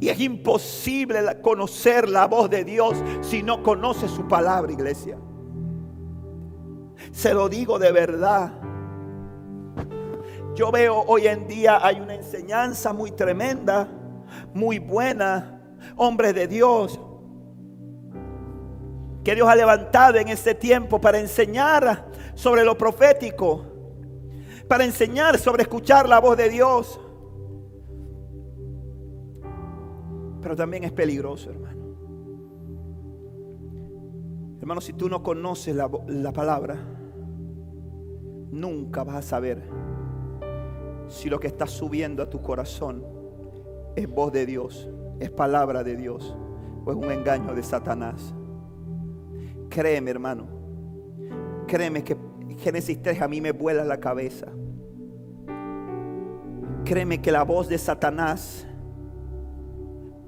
Y es imposible conocer la voz de Dios si no conoces su palabra, iglesia. Se lo digo de verdad. Yo veo hoy en día hay una enseñanza muy tremenda, muy buena. Hombres de Dios, que Dios ha levantado en este tiempo para enseñar sobre lo profético, para enseñar sobre escuchar la voz de Dios. Pero también es peligroso, hermano. Hermano, si tú no conoces la, la palabra, nunca vas a saber si lo que está subiendo a tu corazón es voz de Dios, es palabra de Dios o es un engaño de Satanás. Créeme, hermano. Créeme que Génesis 3 a mí me vuela la cabeza. Créeme que la voz de Satanás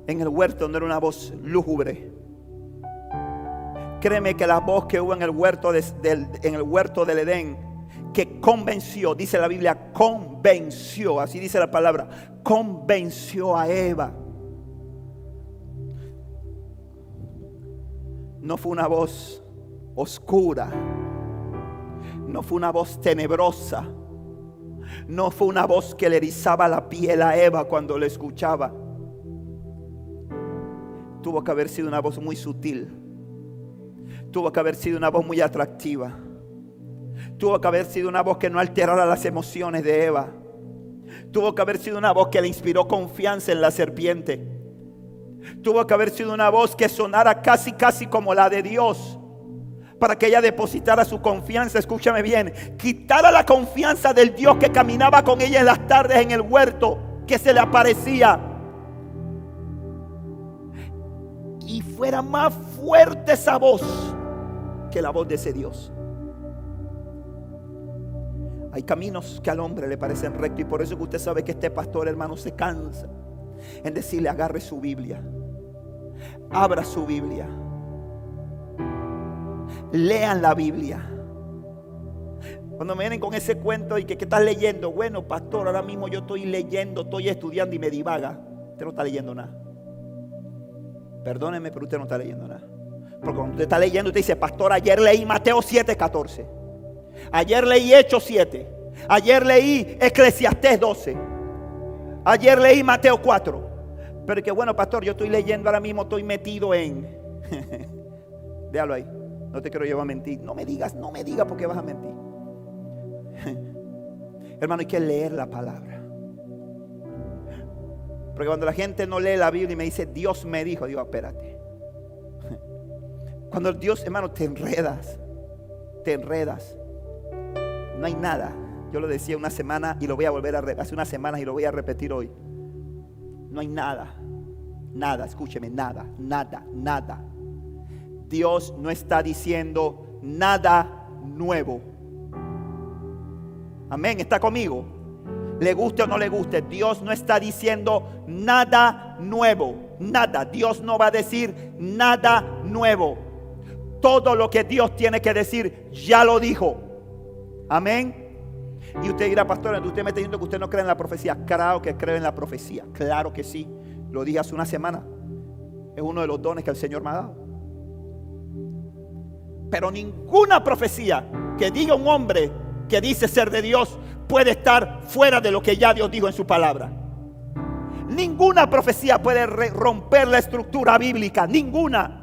en el huerto no era una voz lúgubre. Créeme que la voz que hubo en el huerto, del, en el huerto del Edén, que convenció, dice la Biblia, convenció, así dice la palabra, convenció a Eva no fue una voz oscura, no fue una voz tenebrosa, no fue una voz que le erizaba la piel a Eva cuando le escuchaba. Tuvo que haber sido una voz muy sutil. Tuvo que haber sido una voz muy atractiva. Tuvo que haber sido una voz que no alterara las emociones de Eva. Tuvo que haber sido una voz que le inspiró confianza en la serpiente. Tuvo que haber sido una voz que sonara casi, casi como la de Dios. Para que ella depositara su confianza, escúchame bien, quitara la confianza del Dios que caminaba con ella en las tardes en el huerto, que se le aparecía. Y fuera más fuerte esa voz que la voz de ese Dios. Hay caminos que al hombre le parecen rectos y por eso que usted sabe que este pastor hermano se cansa en decirle agarre su Biblia, abra su Biblia, lean la Biblia. Cuando me vienen con ese cuento y que ¿qué estás leyendo? Bueno, pastor, ahora mismo yo estoy leyendo, estoy estudiando y me divaga. Usted no está leyendo nada. Perdóneme, pero usted no está leyendo nada. Porque cuando usted está leyendo, usted dice, pastor, ayer leí Mateo 7, 14. Ayer leí Hechos 7. Ayer leí Eclesiastés 12. Ayer leí Mateo 4. Pero que bueno, pastor, yo estoy leyendo ahora mismo, estoy metido en. Déjalo ahí. No te quiero llevar a mentir. No me digas, no me digas porque vas a mentir. Hermano, hay que leer la palabra. Porque cuando la gente no lee la Biblia y me dice, Dios me dijo, digo, espérate. Cuando Dios, hermano, te enredas, te enredas. No hay nada yo lo decía una semana y lo voy a volver a hace unas semanas y lo voy a repetir hoy. No hay nada, nada, escúcheme, nada, nada, nada. Dios no está diciendo nada nuevo. Amén, está conmigo. Le guste o no le guste, Dios no está diciendo nada nuevo, nada. Dios no va a decir nada nuevo. Todo lo que Dios tiene que decir, ya lo dijo. Amén. Y usted dirá, pastor, usted me está diciendo que usted no cree en la profecía. Claro que creo en la profecía. Claro que sí. Lo dije hace una semana. Es uno de los dones que el Señor me ha dado. Pero ninguna profecía que diga un hombre que dice ser de Dios puede estar fuera de lo que ya Dios dijo en su palabra. Ninguna profecía puede romper la estructura bíblica. Ninguna.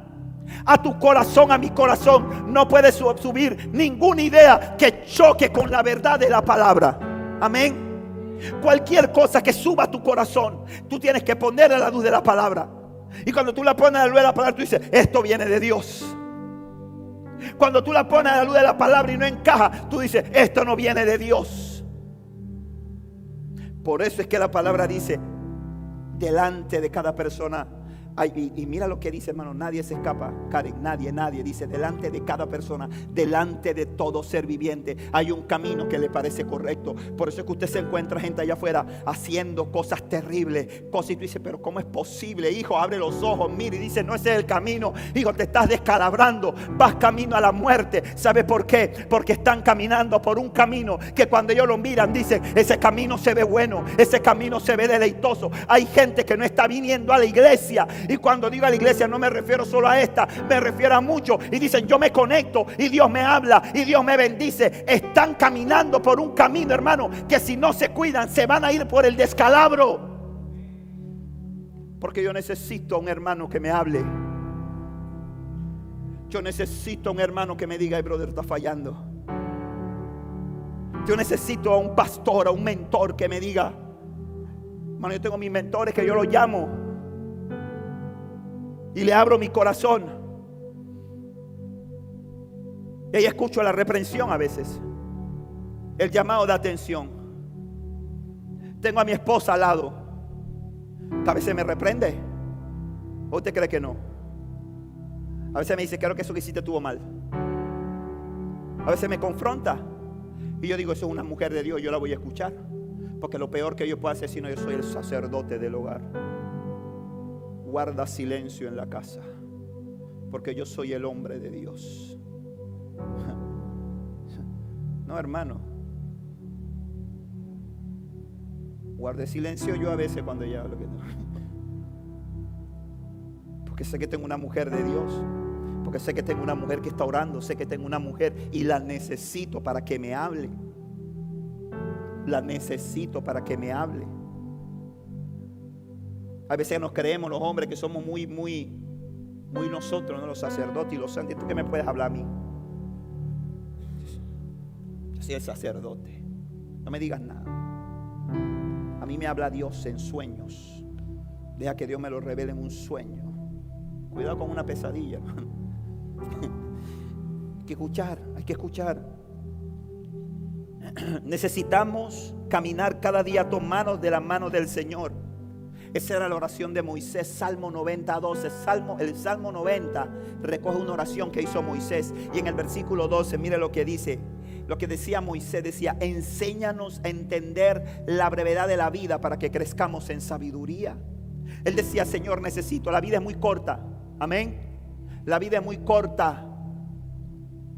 A tu corazón, a mi corazón, no puede subir ninguna idea que choque con la verdad de la palabra. Amén. Cualquier cosa que suba a tu corazón, tú tienes que poner a la luz de la palabra. Y cuando tú la pones a la luz de la palabra, tú dices, esto viene de Dios. Cuando tú la pones a la luz de la palabra y no encaja, tú dices, esto no viene de Dios. Por eso es que la palabra dice, delante de cada persona y, mira lo que dice, hermano, nadie se escapa, Karen, nadie, nadie. Dice, delante de cada persona, delante de todo ser viviente, hay un camino que le parece correcto. Por eso es que usted se encuentra gente allá afuera haciendo cosas terribles, cosas y tú dices, pero ¿cómo es posible? Hijo, abre los ojos, mira y dice, no ese es el camino. Hijo, te estás descalabrando, vas camino a la muerte. ¿Sabe por qué? Porque están caminando por un camino que cuando ellos lo miran, dicen, ese camino se ve bueno, ese camino se ve deleitoso. Hay gente que no está viniendo a la iglesia y cuando digo a la iglesia no me refiero solo a esta, me refiero a muchos. Y dicen, yo me conecto y Dios me habla y Dios me bendice. Están caminando por un camino, hermano, que si no se cuidan se van a ir por el descalabro. Porque yo necesito a un hermano que me hable. Yo necesito a un hermano que me diga, el brother, está fallando. Yo necesito a un pastor, a un mentor que me diga, hermano, yo tengo mis mentores que yo los llamo y le abro mi corazón. Y ahí escucho la reprensión a veces, el llamado de atención. Tengo a mi esposa al lado, a veces me reprende. ¿O usted cree que no? A veces me dice, creo que eso que hiciste estuvo mal. A veces me confronta. Y yo digo, eso es una mujer de Dios, yo la voy a escuchar. Porque lo peor que yo puedo hacer si no yo soy el sacerdote del hogar guarda silencio en la casa, porque yo soy el hombre de Dios. No, hermano. Guarde silencio yo a veces cuando ya hablo. Porque sé que tengo una mujer de Dios. Porque sé que tengo una mujer que está orando. Sé que tengo una mujer y la necesito para que me hable. La necesito para que me hable. A veces nos creemos los hombres que somos muy, muy, muy nosotros, ¿no? los sacerdotes y los santos. ¿Tú qué me puedes hablar a mí? Yo soy el sacerdote. No me digas nada. A mí me habla Dios en sueños. Deja que Dios me lo revele en un sueño. Cuidado con una pesadilla, Hay que escuchar, hay que escuchar. Necesitamos caminar cada día tomados de la mano del Señor. Esa era la oración de Moisés, Salmo 90, 12. Salmo, el Salmo 90 recoge una oración que hizo Moisés. Y en el versículo 12, mire lo que dice. Lo que decía Moisés decía, enséñanos a entender la brevedad de la vida para que crezcamos en sabiduría. Él decía, Señor, necesito, la vida es muy corta. Amén. La vida es muy corta.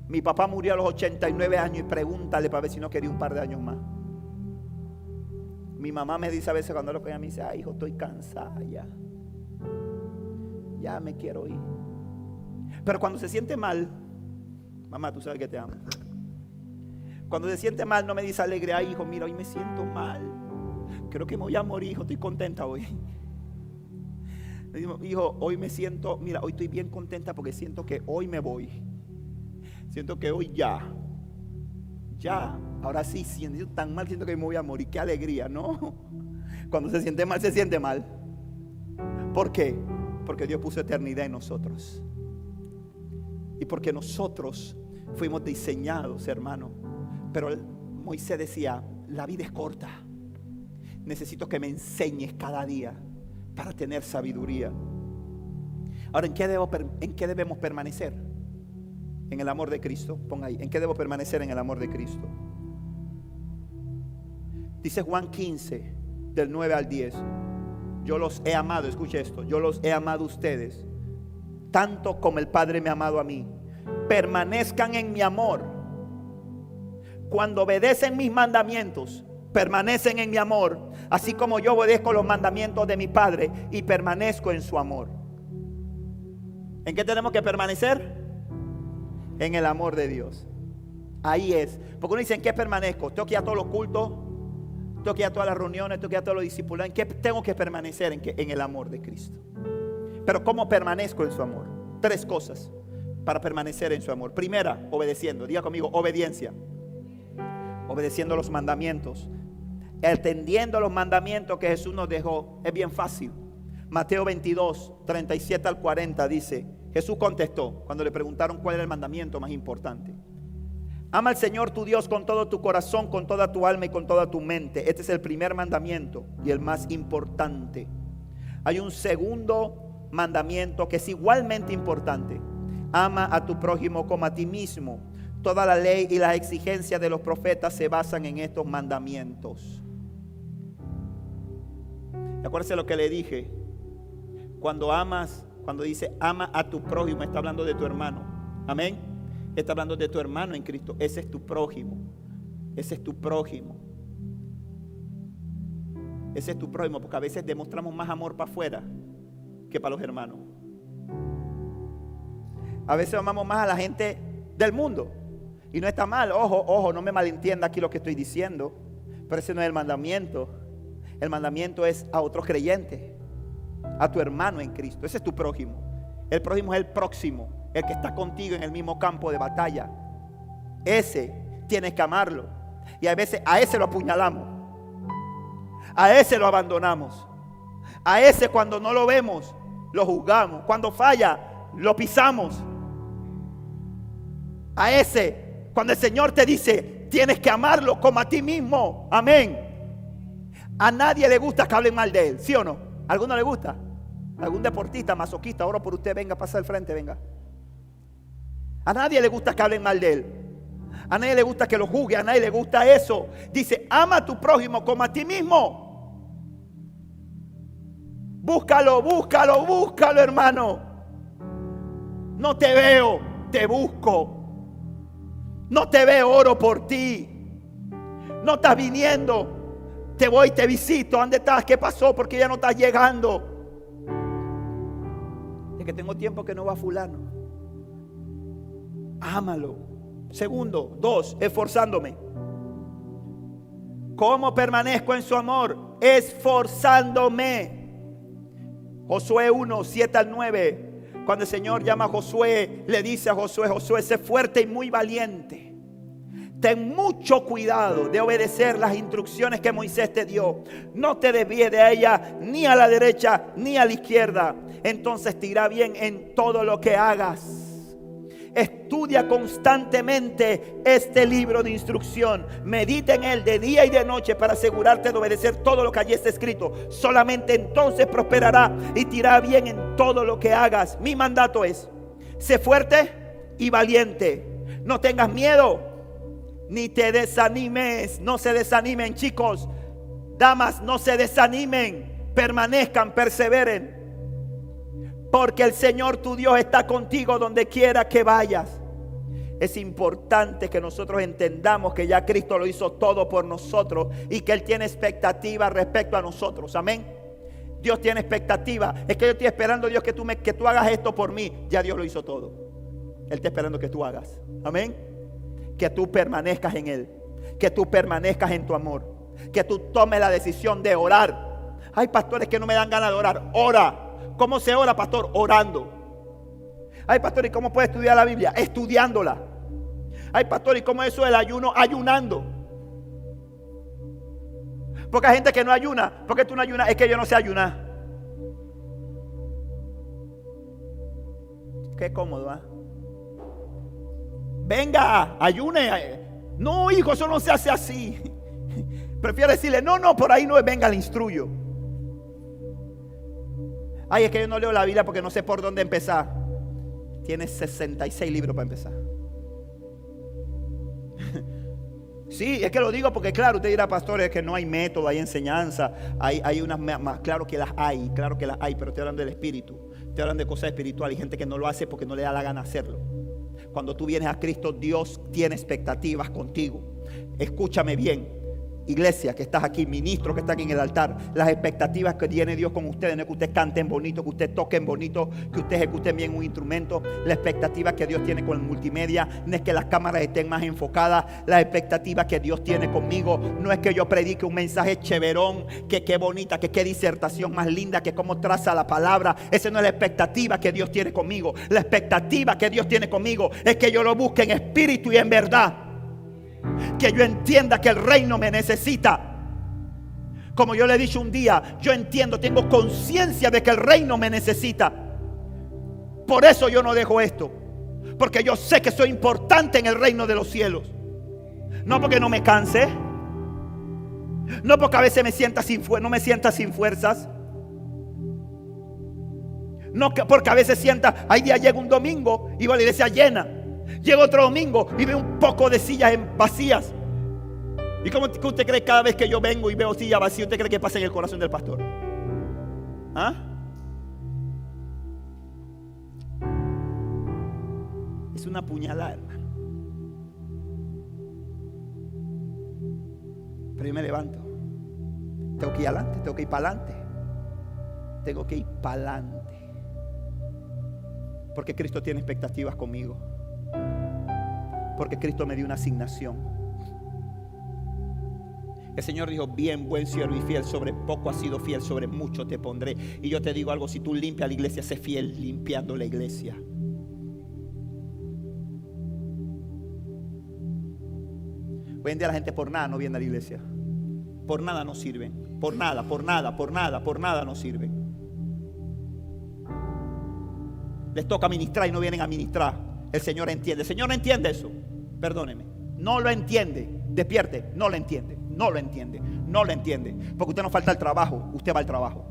Mi papá murió a los 89 años y pregúntale para ver si no quería un par de años más. Mi mamá me dice a veces cuando lo coña, me dice, ay hijo, estoy cansada ya. Ya me quiero ir. Pero cuando se siente mal, mamá, tú sabes que te amo. Cuando se siente mal, no me dice alegre, ay hijo, mira, hoy me siento mal. Creo que me voy a morir, hijo, estoy contenta hoy. Dijo, hijo, hoy me siento, mira, hoy estoy bien contenta porque siento que hoy me voy. Siento que hoy ya ya, ahora sí, siento tan mal, siento que me voy a morir. Qué alegría, ¿no? Cuando se siente mal, se siente mal. ¿Por qué? Porque Dios puso eternidad en nosotros. Y porque nosotros fuimos diseñados, hermano. Pero Moisés decía, la vida es corta. Necesito que me enseñes cada día para tener sabiduría. Ahora, ¿en qué, ¿en qué debemos permanecer? En el amor de Cristo. Ponga ahí, ¿en qué debo permanecer en el amor de Cristo? Dice Juan 15, del 9 al 10. Yo los he amado, escuche esto, yo los he amado a ustedes, tanto como el Padre me ha amado a mí. permanezcan en mi amor. Cuando obedecen mis mandamientos, permanecen en mi amor, así como yo obedezco los mandamientos de mi Padre y permanezco en su amor. ¿En qué tenemos que permanecer? En el amor de Dios. Ahí es. Porque uno dice, ¿en qué permanezco? Tengo que ir a todos los cultos, tengo que ir a todas las reuniones, tengo que ir a todos los discipulados. ¿En qué tengo que permanecer? En, en el amor de Cristo. Pero ¿cómo permanezco en su amor? Tres cosas para permanecer en su amor. Primera, obedeciendo. Diga conmigo, obediencia. Obedeciendo los mandamientos. Atendiendo los mandamientos que Jesús nos dejó. Es bien fácil. Mateo 22, 37 al 40 dice, Jesús contestó cuando le preguntaron cuál era el mandamiento más importante. Ama al Señor tu Dios con todo tu corazón, con toda tu alma y con toda tu mente. Este es el primer mandamiento y el más importante. Hay un segundo mandamiento que es igualmente importante. Ama a tu prójimo como a ti mismo. Toda la ley y las exigencias de los profetas se basan en estos mandamientos. Acuérdense lo que le dije. Cuando amas, cuando dice ama a tu prójimo, está hablando de tu hermano. Amén. Está hablando de tu hermano en Cristo. Ese es tu prójimo. Ese es tu prójimo. Ese es tu prójimo, porque a veces demostramos más amor para afuera que para los hermanos. A veces amamos más a la gente del mundo. Y no está mal, ojo, ojo, no me malentienda aquí lo que estoy diciendo. Pero ese no es el mandamiento. El mandamiento es a otros creyentes, a tu hermano en Cristo. Ese es tu prójimo. El prójimo es el próximo el que está contigo en el mismo campo de batalla. Ese tienes que amarlo. Y a veces a ese lo apuñalamos. A ese lo abandonamos. A ese cuando no lo vemos, lo juzgamos. Cuando falla, lo pisamos. A ese, cuando el Señor te dice, tienes que amarlo como a ti mismo. Amén. A nadie le gusta que hablen mal de él, ¿sí o no? ¿A alguno le gusta? ¿Algún deportista, masoquista? Ahora por usted, venga, pasa al frente, venga. A nadie le gusta que hablen mal de él. A nadie le gusta que lo juzgue, a nadie le gusta eso. Dice, ama a tu prójimo como a ti mismo. Búscalo, búscalo, búscalo, hermano. No te veo, te busco. No te veo, oro por ti. No estás viniendo. Te voy, te visito. ¿Dónde estás? ¿Qué pasó? Porque ya no estás llegando. Es que tengo tiempo que no va fulano ámalo. Segundo, dos, esforzándome. ¿Cómo permanezco en su amor? Esforzándome. Josué 1, 7 al 9. Cuando el Señor llama a Josué, le dice a Josué, Josué, sé fuerte y muy valiente. Ten mucho cuidado de obedecer las instrucciones que Moisés te dio. No te desvíes de ella ni a la derecha ni a la izquierda. Entonces te irá bien en todo lo que hagas. Estudia constantemente este libro de instrucción. Medita en él de día y de noche para asegurarte de obedecer todo lo que allí está escrito. Solamente entonces prosperará y te irá bien en todo lo que hagas. Mi mandato es, sé fuerte y valiente. No tengas miedo ni te desanimes. No se desanimen chicos. Damas, no se desanimen. Permanezcan, perseveren. Porque el Señor tu Dios está contigo donde quiera que vayas. Es importante que nosotros entendamos que ya Cristo lo hizo todo por nosotros y que Él tiene expectativa respecto a nosotros. Amén. Dios tiene expectativa. Es que yo estoy esperando, Dios, que tú, me, que tú hagas esto por mí. Ya Dios lo hizo todo. Él está esperando que tú hagas. Amén. Que tú permanezcas en Él. Que tú permanezcas en tu amor. Que tú tomes la decisión de orar. Hay pastores que no me dan ganas de orar. Ora. ¿Cómo se ora, pastor? Orando. Ay, pastor, ¿y cómo puede estudiar la Biblia? Estudiándola. Ay, pastor, ¿y cómo es eso del ayuno? Ayunando. Porque hay gente que no ayuna. ¿Por qué tú no ayunas? Es que yo no sé ayunar. Qué cómodo, ¿ah? Venga, ayune. No, hijo, eso no se hace así. Prefiero decirle, no, no, por ahí no es, venga, le instruyo. Ay, es que yo no leo la Biblia porque no sé por dónde empezar. Tienes 66 libros para empezar. Sí, es que lo digo porque claro, usted dirá, pastor, es que no hay método, hay enseñanza, hay, hay unas más, claro que las hay, claro que las hay, pero estoy hablando del espíritu, estoy hablando de cosas espirituales, hay gente que no lo hace porque no le da la gana hacerlo. Cuando tú vienes a Cristo, Dios tiene expectativas contigo. Escúchame bien. Iglesia que estás aquí, ministro que está aquí en el altar, las expectativas que tiene Dios con ustedes no es que ustedes canten bonito, que ustedes toquen bonito, que ustedes ejecuten bien un instrumento. La expectativa que Dios tiene con el multimedia no es que las cámaras estén más enfocadas. La expectativa que Dios tiene conmigo no es que yo predique un mensaje cheverón, que qué bonita, que qué disertación más linda, que cómo traza la palabra. Esa no es la expectativa que Dios tiene conmigo. La expectativa que Dios tiene conmigo es que yo lo busque en espíritu y en verdad que yo entienda que el reino me necesita. Como yo le he dicho un día, yo entiendo, tengo conciencia de que el reino me necesita. Por eso yo no dejo esto. Porque yo sé que soy importante en el reino de los cielos. No porque no me canse. No porque a veces me sienta sin no me sienta sin fuerzas. No porque a veces sienta, hay día llega un domingo y va a la iglesia llena. Llega otro domingo y ve un poco de sillas vacías. ¿Y cómo usted cree cada vez que yo vengo y veo sillas vacías, usted cree que pasa en el corazón del pastor? ¿Ah? Es una puñalada, hermano. Pero yo me levanto. Tengo que ir adelante, tengo que ir para adelante. Tengo que ir para adelante. Porque Cristo tiene expectativas conmigo. Porque Cristo me dio una asignación. El Señor dijo, bien, buen siervo y fiel, sobre poco has sido fiel, sobre mucho te pondré. Y yo te digo algo, si tú limpias la iglesia, sé fiel limpiando la iglesia. Hoy en día la gente por nada no viene a la iglesia. Por nada no sirven. Por nada, por nada, por nada, por nada no sirven. Les toca ministrar y no vienen a ministrar. El Señor entiende. El Señor no entiende eso. Perdóneme. No lo entiende. Despierte. No lo entiende. No lo entiende. No lo entiende. Porque usted no falta el trabajo. Usted va al trabajo.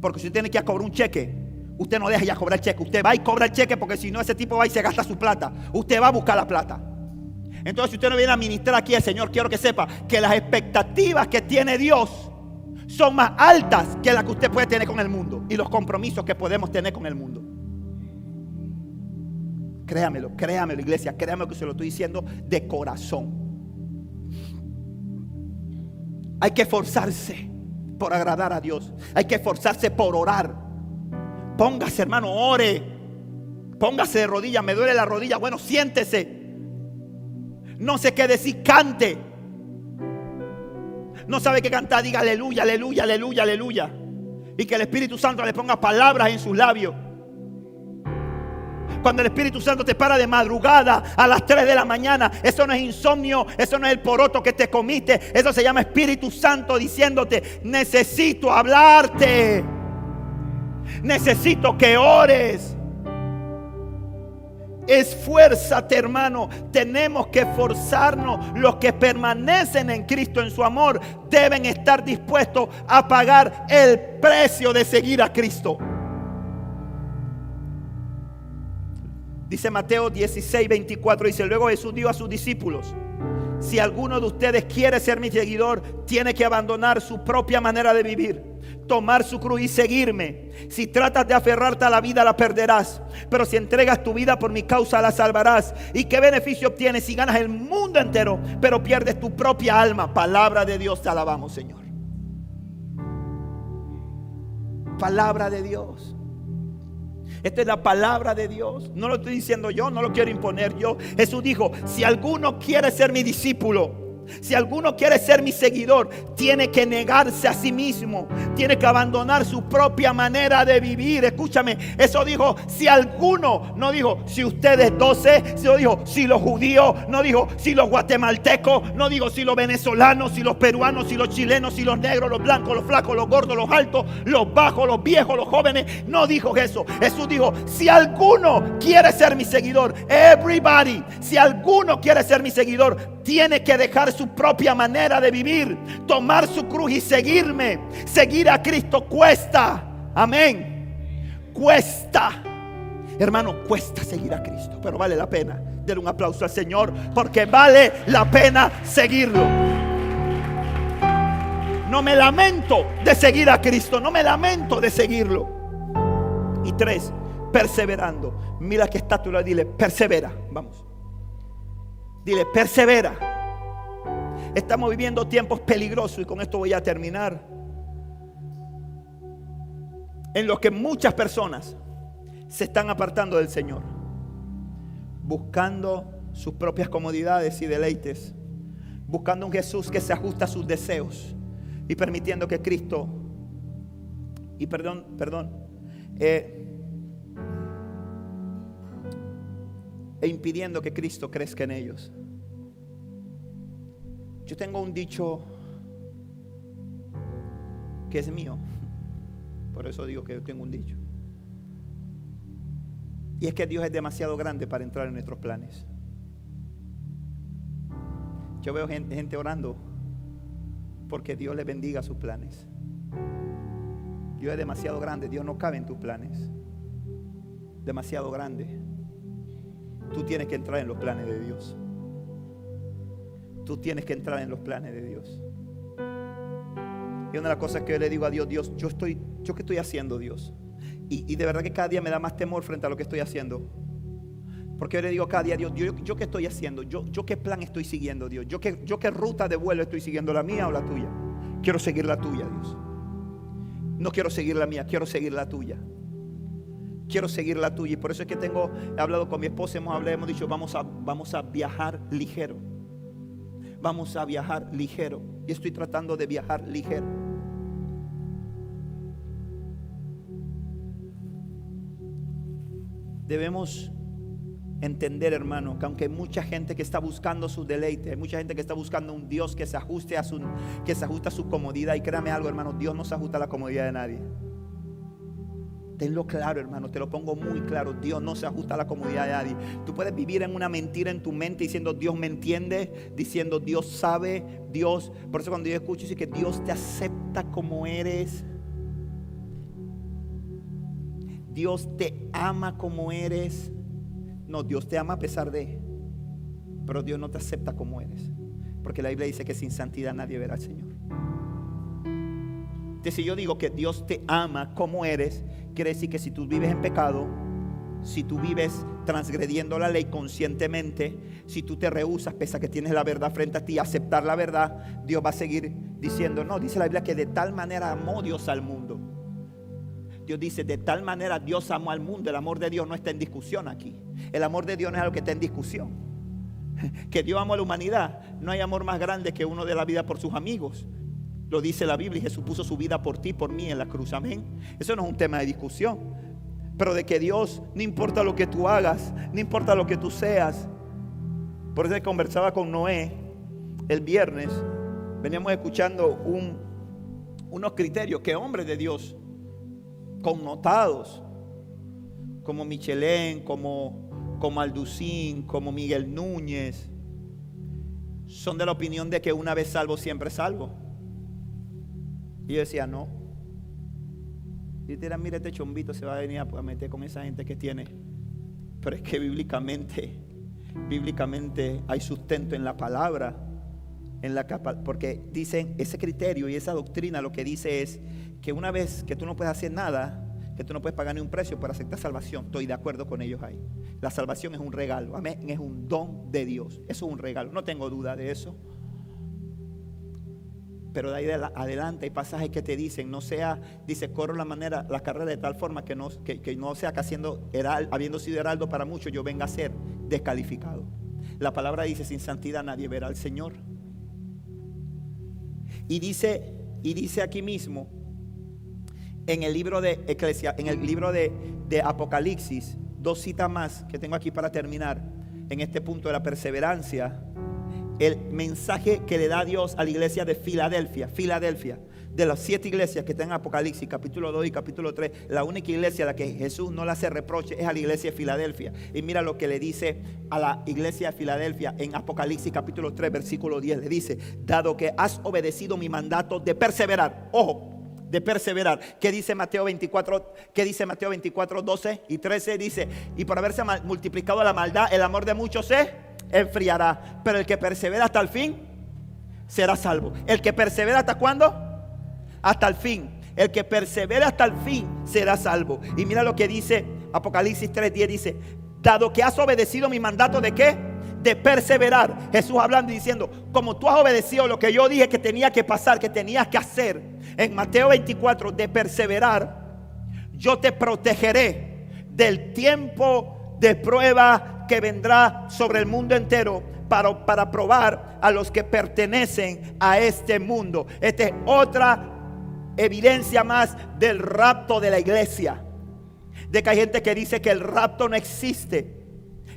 Porque si usted tiene que cobrar un cheque, usted no deja ya cobrar el cheque. Usted va y cobra el cheque porque si no ese tipo va y se gasta su plata. Usted va a buscar la plata. Entonces si usted no viene a ministrar aquí al Señor, quiero que sepa que las expectativas que tiene Dios son más altas que las que usted puede tener con el mundo y los compromisos que podemos tener con el mundo. Créamelo, créamelo, iglesia, créamelo que se lo estoy diciendo de corazón. Hay que esforzarse por agradar a Dios. Hay que esforzarse por orar. Póngase, hermano, ore. Póngase de rodillas. Me duele la rodilla. Bueno, siéntese. No se quede si cante. No sabe qué cantar, diga aleluya, aleluya, aleluya, aleluya. Y que el Espíritu Santo le ponga palabras en sus labios. Cuando el Espíritu Santo te para de madrugada a las 3 de la mañana, eso no es insomnio, eso no es el poroto que te comiste, eso se llama Espíritu Santo diciéndote, necesito hablarte, necesito que ores. Esfuérzate, hermano. Tenemos que esforzarnos. Los que permanecen en Cristo en su amor deben estar dispuestos a pagar el precio de seguir a Cristo. Dice Mateo 16, 24, dice, luego Jesús dijo a sus discípulos, si alguno de ustedes quiere ser mi seguidor, tiene que abandonar su propia manera de vivir, tomar su cruz y seguirme. Si tratas de aferrarte a la vida, la perderás. Pero si entregas tu vida por mi causa, la salvarás. ¿Y qué beneficio obtienes si ganas el mundo entero, pero pierdes tu propia alma? Palabra de Dios, te alabamos, Señor. Palabra de Dios. Esta es la palabra de Dios. No lo estoy diciendo yo, no lo quiero imponer yo. Jesús dijo, si alguno quiere ser mi discípulo, si alguno quiere ser mi seguidor, tiene que negarse a sí mismo, tiene que abandonar su propia manera de vivir. Escúchame, eso dijo si alguno, no dijo si ustedes doce, sino dijo si los judíos, no dijo si los guatemaltecos, no dijo si los venezolanos, si los peruanos, si los chilenos, si los negros, los blancos, los flacos, los gordos, los altos, los bajos, los viejos, los jóvenes. No dijo eso. Jesús dijo, si alguno quiere ser mi seguidor, everybody, si alguno quiere ser mi seguidor, tiene que dejar su propia manera de vivir, tomar su cruz y seguirme. Seguir a Cristo cuesta. Amén. Cuesta. Hermano, cuesta seguir a Cristo, pero vale la pena. Denle un aplauso al Señor porque vale la pena seguirlo. No me lamento de seguir a Cristo, no me lamento de seguirlo. Y tres, perseverando. Mira que está tu lado, dile, persevera. Vamos. Dile, persevera. Estamos viviendo tiempos peligrosos y con esto voy a terminar. En los que muchas personas se están apartando del Señor, buscando sus propias comodidades y deleites, buscando un Jesús que se ajusta a sus deseos y permitiendo que Cristo, y perdón, perdón, eh, e impidiendo que Cristo crezca en ellos. Yo tengo un dicho que es mío, por eso digo que yo tengo un dicho. Y es que Dios es demasiado grande para entrar en nuestros planes. Yo veo gente, orando porque Dios le bendiga sus planes. Dios es demasiado grande, Dios no cabe en tus planes. Demasiado grande. Tú tienes que entrar en los planes de Dios. Tú tienes que entrar en los planes de Dios. Y una de las cosas que yo le digo a Dios, Dios, yo estoy, yo qué estoy haciendo, Dios. Y, de verdad que cada día me da más temor frente a lo que estoy haciendo. Porque yo le digo cada día, Dios, yo, qué estoy haciendo, yo, qué plan estoy siguiendo, Dios, yo qué, ruta de vuelo estoy siguiendo, la mía o la tuya. Quiero seguir la tuya, Dios. No quiero seguir la mía, quiero seguir la tuya. Quiero seguir la tuya. Y por eso es que tengo, he hablado con mi esposa, hemos hablado, hemos dicho, vamos a viajar ligero. Vamos a viajar ligero. Y estoy tratando de viajar ligero. Debemos entender, hermano, que aunque hay mucha gente que está buscando su deleite, hay mucha gente que está buscando un Dios que se ajuste a su, que se ajuste a su comodidad. Y créame algo, hermano, Dios no se ajusta a la comodidad de nadie. Tenlo claro, hermano, te lo pongo muy claro. Dios no se ajusta a la comodidad de nadie. Tú puedes vivir en una mentira en tu mente diciendo Dios me entiende, diciendo Dios sabe, Dios. Por eso cuando yo escucho dice que Dios te acepta como eres. Dios te ama como eres. No, Dios te ama a pesar de. Pero Dios no te acepta como eres. Porque la Biblia dice que sin santidad nadie verá al Señor. Entonces, si yo digo que Dios te ama como eres, quiere decir que si tú vives en pecado, si tú vives transgrediendo la ley conscientemente, si tú te rehusas, pese a que tienes la verdad frente a ti, aceptar la verdad, Dios va a seguir diciendo, no, dice la Biblia que de tal manera amó Dios al mundo. Dios dice, de tal manera Dios amó al mundo, el amor de Dios no está en discusión aquí. El amor de Dios no es algo que está en discusión. Que Dios amó a la humanidad. No hay amor más grande que uno de la vida por sus amigos. Lo dice la Biblia y Jesús puso su vida por ti, por mí en la cruz. Amén. Eso no es un tema de discusión. Pero de que Dios, no importa lo que tú hagas, no importa lo que tú seas. Por eso conversaba con Noé el viernes. Veníamos escuchando un, unos criterios que hombres de Dios, connotados, como Michelén, como, como Alducín, como Miguel Núñez, son de la opinión de que una vez salvo, siempre salvo. Y yo decía, no. Y dirán, mira, este chombito se va a venir a meter con esa gente que tiene. Pero es que bíblicamente, bíblicamente hay sustento en la palabra, en la capa, porque dicen ese criterio y esa doctrina lo que dice es que una vez que tú no puedes hacer nada, que tú no puedes pagar ni un precio para aceptar salvación. Estoy de acuerdo con ellos ahí. La salvación es un regalo, amén, es un don de Dios. Eso es un regalo, no tengo duda de eso. Pero de ahí adelante hay pasajes que te dicen, no sea, dice, corro la manera, la carrera de tal forma que no, que, no sea que haciendo habiendo sido heraldo para muchos, yo venga a ser descalificado. La palabra dice, sin santidad nadie verá al Señor. Y dice, y dice aquí mismo, en el libro de Eclesia, en el libro de, de Apocalipsis, dos citas más que tengo aquí para terminar, en este punto de la perseverancia, el mensaje que le da Dios a la iglesia de Filadelfia, Filadelfia, de las siete iglesias que están en Apocalipsis, capítulo 2 y capítulo 3, la única iglesia a la que Jesús no le hace reproche es a la iglesia de Filadelfia. Y mira lo que le dice a la iglesia de Filadelfia en Apocalipsis, capítulo 3, versículo 10. Le dice, dado que has obedecido mi mandato de perseverar, ojo, de perseverar. ¿Qué dice Mateo 24? ¿Qué dice Mateo 24, 12 y 13? Dice, y por haberse multiplicado la maldad, el amor de muchos se enfriará. Pero el que persevera hasta el fin será salvo. El que persevera hasta cuándo? Hasta el fin. El que persevera hasta el fin será salvo. Y mira lo que dice Apocalipsis 3:10 dice, dado que has obedecido mi mandato de qué? De perseverar. Jesús hablando y diciendo, como tú has obedecido lo que yo dije que tenía que pasar, que tenías que hacer, en Mateo 24, de perseverar, yo te protegeré del tiempo de prueba que vendrá sobre el mundo entero para, para probar a los que pertenecen a este mundo. Esta es otra evidencia más del rapto de la iglesia. De que hay gente que dice que el rapto no existe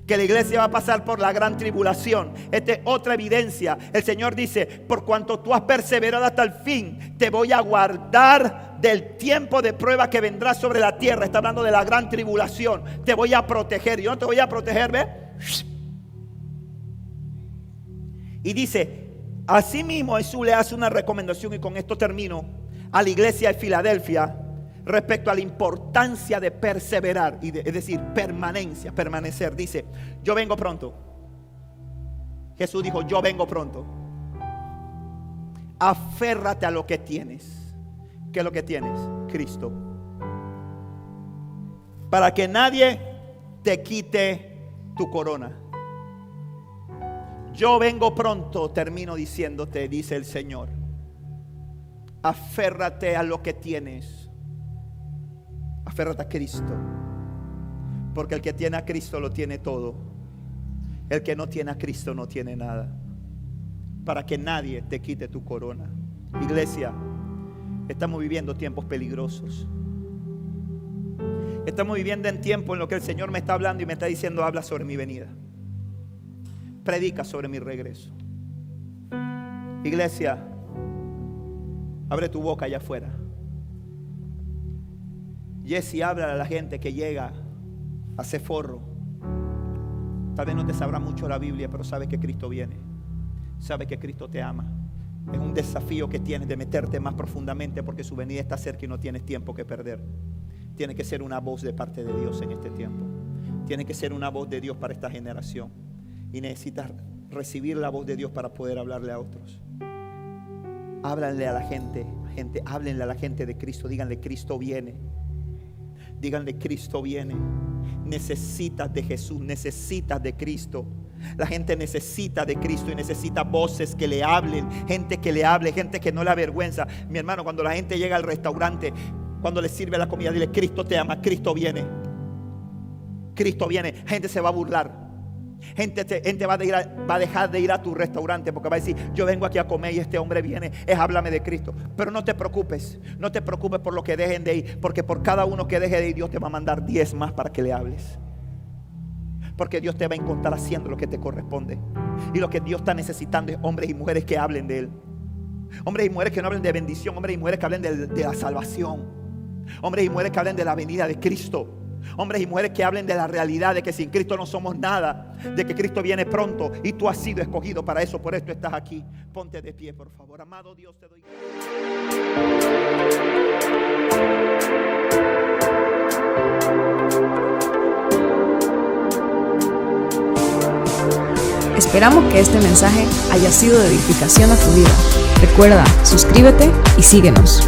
que la iglesia va a pasar por la gran tribulación. Esta es otra evidencia. El Señor dice, por cuanto tú has perseverado hasta el fin, te voy a guardar del tiempo de prueba que vendrá sobre la tierra. Está hablando de la gran tribulación. Te voy a proteger. Yo no te voy a proteger, ¿ve? Y dice, asimismo Jesús le hace una recomendación y con esto termino a la iglesia de Filadelfia respecto a la importancia de perseverar, y es decir, permanencia, permanecer. Dice, yo vengo pronto. Jesús dijo, yo vengo pronto. Aférrate a lo que tienes. ¿Qué es lo que tienes? Cristo. Para que nadie te quite tu corona. Yo vengo pronto, termino diciéndote, dice el Señor. Aférrate a lo que tienes Aférrate a Cristo. Porque el que tiene a Cristo lo tiene todo. El que no tiene a Cristo no tiene nada. Para que nadie te quite tu corona. Iglesia, estamos viviendo tiempos peligrosos. Estamos viviendo en tiempo en lo que el Señor me está hablando y me está diciendo, habla sobre mi venida. Predica sobre mi regreso. Iglesia, abre tu boca allá afuera. Jesse habla a la gente que llega a forro. Tal vez no te sabrá mucho la Biblia, pero sabe que Cristo viene. Sabe que Cristo te ama. Es un desafío que tienes de meterte más profundamente porque su venida está cerca y no tienes tiempo que perder. Tiene que ser una voz de parte de Dios en este tiempo. Tiene que ser una voz de Dios para esta generación. Y necesitas recibir la voz de Dios para poder hablarle a otros. Háblanle a la gente, gente, háblenle a la gente de Cristo, díganle Cristo viene. Díganle, Cristo viene. Necesitas de Jesús, necesitas de Cristo. La gente necesita de Cristo y necesita voces que le hablen, gente que le hable, gente que no le avergüenza. Mi hermano, cuando la gente llega al restaurante, cuando le sirve la comida, dile, Cristo te ama, Cristo viene. Cristo viene. Gente se va a burlar. Gente, gente va, a dejar de ir a tu restaurante porque va a decir, yo vengo aquí a comer y este hombre viene, es háblame de Cristo. Pero no te preocupes, no te preocupes por lo que dejen de ir, porque por cada uno que deje de ir, Dios te va a mandar 10 más para que le hables. Porque Dios te va a encontrar haciendo lo que te corresponde. Y lo que Dios está necesitando es hombres y mujeres que hablen de Él. Hombres y mujeres que no hablen de bendición, hombres y mujeres que hablen de, de la salvación. Hombres y mujeres que hablen de la venida de Cristo. Hombres y mujeres que hablen de la realidad de que sin Cristo no somos nada, de que Cristo viene pronto y tú has sido escogido para eso, por esto estás aquí. Ponte de pie, por favor. Amado Dios, te doy Esperamos que este mensaje haya sido de edificación a tu vida. Recuerda, suscríbete y síguenos.